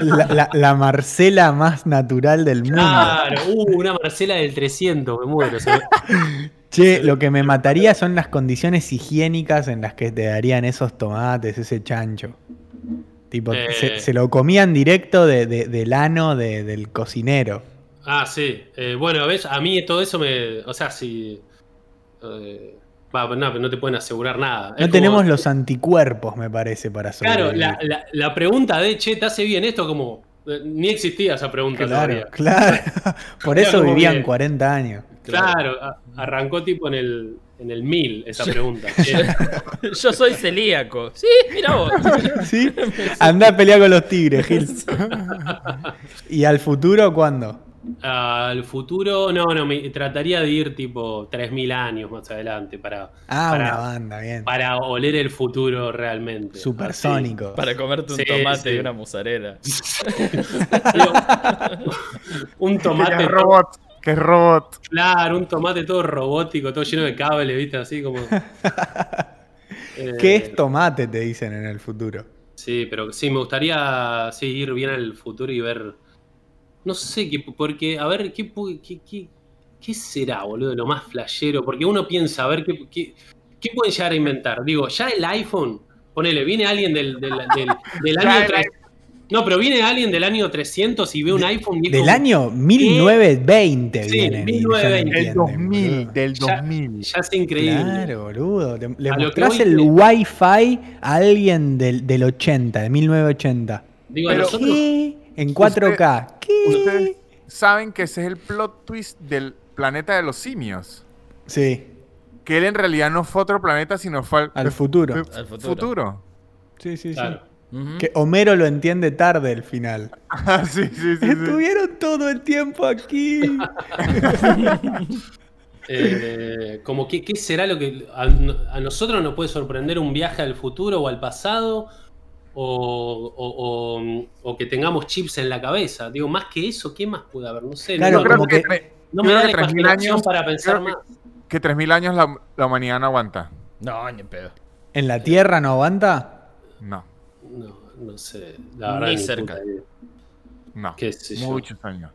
La, la- la Marcela más natural del mundo. Claro, uh, una Marcela del 300, me muero. me- Che, lo que me mataría son las condiciones higiénicas en las que te darían esos tomates, ese chancho. Tipo, Eh. se, se lo comían directo de- de- del ano de- del cocinero. Ah, sí. Eh, bueno, ves, a mí todo eso me. O sea, si. eh, va, no, pero no te pueden asegurar nada. Es No como- tenemos los anticuerpos, me parece, para Claro, sobrevivir. la, la- la pregunta de, che, ¿te hace bien esto? Como. eh, ni existía esa pregunta Claro, todavía. [laughs] claro. [laughs] Por eso vivían que- 40 años. Claro, a- arrancó tipo en el, en el 1000 esa pregunta. [laughs] Yo soy celíaco. Sí, mira vos. ¿Sí? Anda a pelear con los tigres, Gil. ¿Y al futuro cuándo? Al futuro, no, no, me trataría de ir tipo 3000 años más adelante para, Ah, Para- una banda, bien. para oler el futuro realmente. Supersónico. Para comerte un Sí, tomate sí. y una mozzarella. [laughs] Un Que tomate es robot, que es robot. Claro, un tomate todo robótico, todo lleno de cables, ¿viste? Así como. [laughs] Eh, ¿Qué es tomate? Te dicen en el futuro. Sí, pero sí, me gustaría sí, ir bien al futuro y ver. No sé, qué, porque, a ver, ¿qué, qué, qué, qué será, boludo? Lo más flashero. Porque uno piensa, a ver, ¿qué, qué, qué pueden llegar a inventar? Digo, ya el iPhone, ponele, viene alguien del, del, del- del [laughs] Ya año el 300. No, pero viene alguien del año 300 y ve un iPhone y Del como- año 1920 Sí, vienen. y ya no 1920. Del entienden, 2000, boludo. del Ya- 2000. Ya es increíble. Claro, boludo. Te- Le A que mostrás el Wi-Fi a alguien del, del 80, de 1980. Digo, a Pero- nosotros. ¿Qué? En 4K. ¿Qué? Ustedes saben que ese es el plot twist del planeta de los simios. Sí, Que él en realidad no fue otro planeta, sino fue al, al futuro. fue- Al futuro. futuro. Sí, sí, sí. Claro. Ujú. Que Homero lo entiende tarde el final. [laughs] Ah, sí, sí, sí, sí. Estuvieron todo el tiempo aquí. [laughs] Eh, como que, ¿qué será lo que a, a nosotros nos puede sorprender un viaje al futuro o al pasado? O, o- o- o que tengamos chips en la cabeza. Digo, más que eso, ¿qué más puede haber? No sé. Claro, no, creo como que, no me da la que 3.000 imaginación años- para pensar creo que- más. que 3.000 años la, la humanidad no aguanta. No, ni pedo. ¿En la Tierra no aguanta? No, No, no sé. La Ni verdad, ni cerca. puta no. Qué sé yo. Muchos años.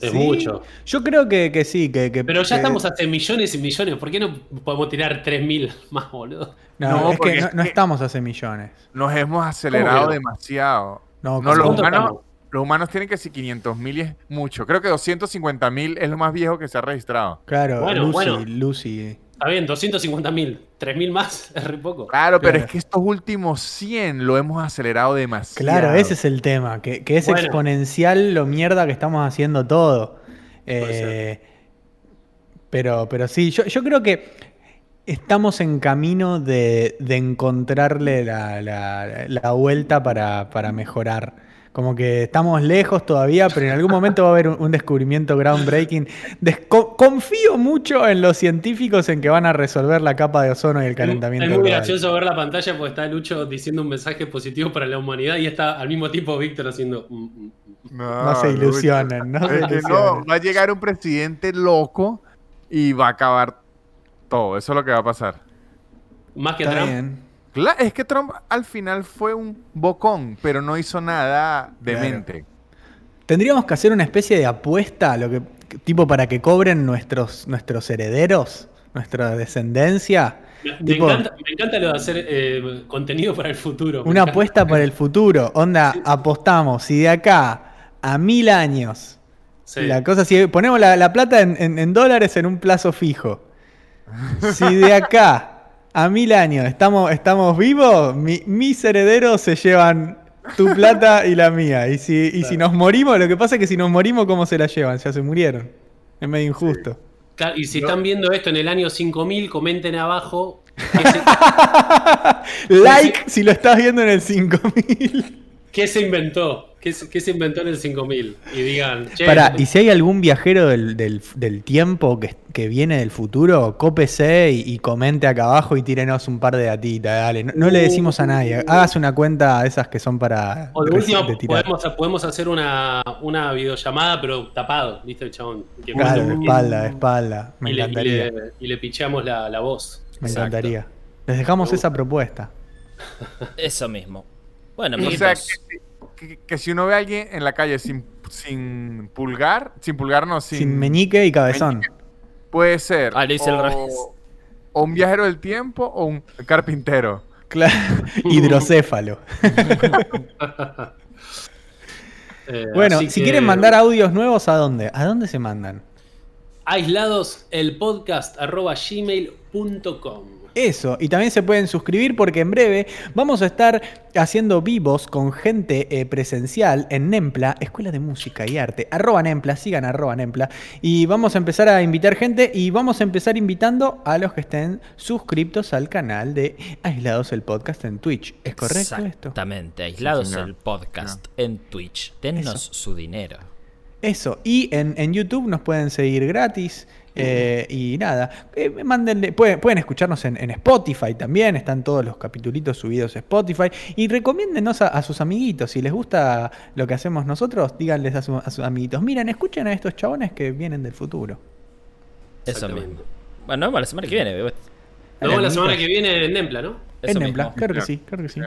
Es ¿Sí? mucho. Yo creo que, que sí, que, que- Pero ya que- estamos hace millones y millones. ¿Por qué no podemos tirar 3.000 más, boludo? No, No, es que porque no, estamos hace millones. Nos hemos acelerado demasiado. No, No, los ¿Cuánto humanos, los humanos tienen que si 500 mil y es mucho. Creo que 250 mil es lo más viejo que se ha registrado. Claro, Bueno, Lucy, bueno. Lucy. Está bien, 250.000. 3.000 más [laughs] es re poco. Claro, pero Claro. es que estos últimos 100 lo hemos acelerado demasiado. Claro, ese es el tema, que, que es Bueno. exponencial lo mierda que estamos haciendo todo. Eh, pero, pero sí, yo, yo creo que estamos en camino de, de encontrarle la, la- la vuelta para, para mejorar. Como que estamos lejos todavía, pero en algún momento va a haber un, descubrimiento groundbreaking. Desco- confío mucho en los científicos en que van a resolver la capa de ozono y el calentamiento Es muy global. gracioso ver la pantalla porque está Lucho diciendo un mensaje positivo para la humanidad y está al mismo tiempo Víctor haciendo. No se ilusionen, no se Es que no, va a llegar un presidente loco y va a acabar todo. Eso es lo que va a pasar. Más que Está Trump. bien. Es que Trump al final fue un bocón, pero no hizo nada demente. Tendríamos que hacer una especie de apuesta, lo que, tipo para que cobren nuestros, nuestros herederos, nuestra descendencia. Me, encanta, me encanta lo de hacer eh, contenido para el futuro. Una encanta. apuesta para el futuro. Onda, apostamos. Si de acá a mil años, Sí. la cosa, si ponemos la, la plata en, en- en dólares en un plazo fijo. Si de acá a mil años estamos, estamos vivos, mi- mis herederos se llevan tu [laughs] plata y la mía. Y si, y si nos morimos, lo que pasa es que si nos morimos, ¿cómo se la llevan? Ya se murieron. Es medio injusto. Claro, y si están viendo esto en el año 5000, comenten abajo. ¿Qué se, [laughs] Like si lo estás viendo en el 5000. qué se inventó? ¿Qué se, qué se inventó en el 5000? Y digan, che, Pará, y si hay algún viajero del, del- del tiempo que, que viene del futuro, cópese y, y comente acá abajo y tírenos un par de datitas, dale. No, no le decimos a nadie. Hágase una cuenta de esas que son para o de última podemos, podemos hacer una, una videollamada, pero tapado, ¿viste el chabón? Que Claro, de y- espalda, de espalda. Me y, le, y, encantaría. le, y le picheamos la, la voz. Me Exacto. encantaría. Les dejamos esa propuesta. Eso mismo. Bueno, amiguitos. Que, si uno ve a alguien en la calle sin, sin pulgar, sin pulgar no, sin, Sin, meñique y cabezón. puede ser Ah, lo hice al o, revés. o un viajero del tiempo o un carpintero. Claro. [laughs] Hidrocéfalo. [laughs] Eh, Bueno, si que- quieren mandar audios nuevos, ¿a dónde? ¿A dónde se mandan? aislados el podcast arroba gmail.com. Eso, y también se pueden suscribir porque en breve vamos a estar haciendo vivos con gente eh, presencial en Nempla, Escuela de Música y Arte, arroba Nempla, sigan arroba Nempla, y vamos a empezar a invitar gente y vamos a empezar invitando a los que estén suscriptos al canal de Aislados el Podcast en Twitch. ¿Es correcto esto? Exactamente. Aislados el podcast en Twitch. Dennos su dinero. Eso, y en, en YouTube nos pueden seguir gratis. Eh, y nada, eh, mándenle, pueden, pueden escucharnos en, en Spotify también, están todos los capitulitos subidos a Spotify. Y recomiéndenos a, a sus amiguitos, si les gusta lo que hacemos nosotros, díganles a, su- a sus amiguitos, miren, escuchen a estos chabones que vienen del futuro. Eso Exactamente. mismo. Bueno, nos vemos la semana que viene. Nos vemos la semana que viene en Nempla, ¿no? Eso en Nempla, claro que sí, claro que sí.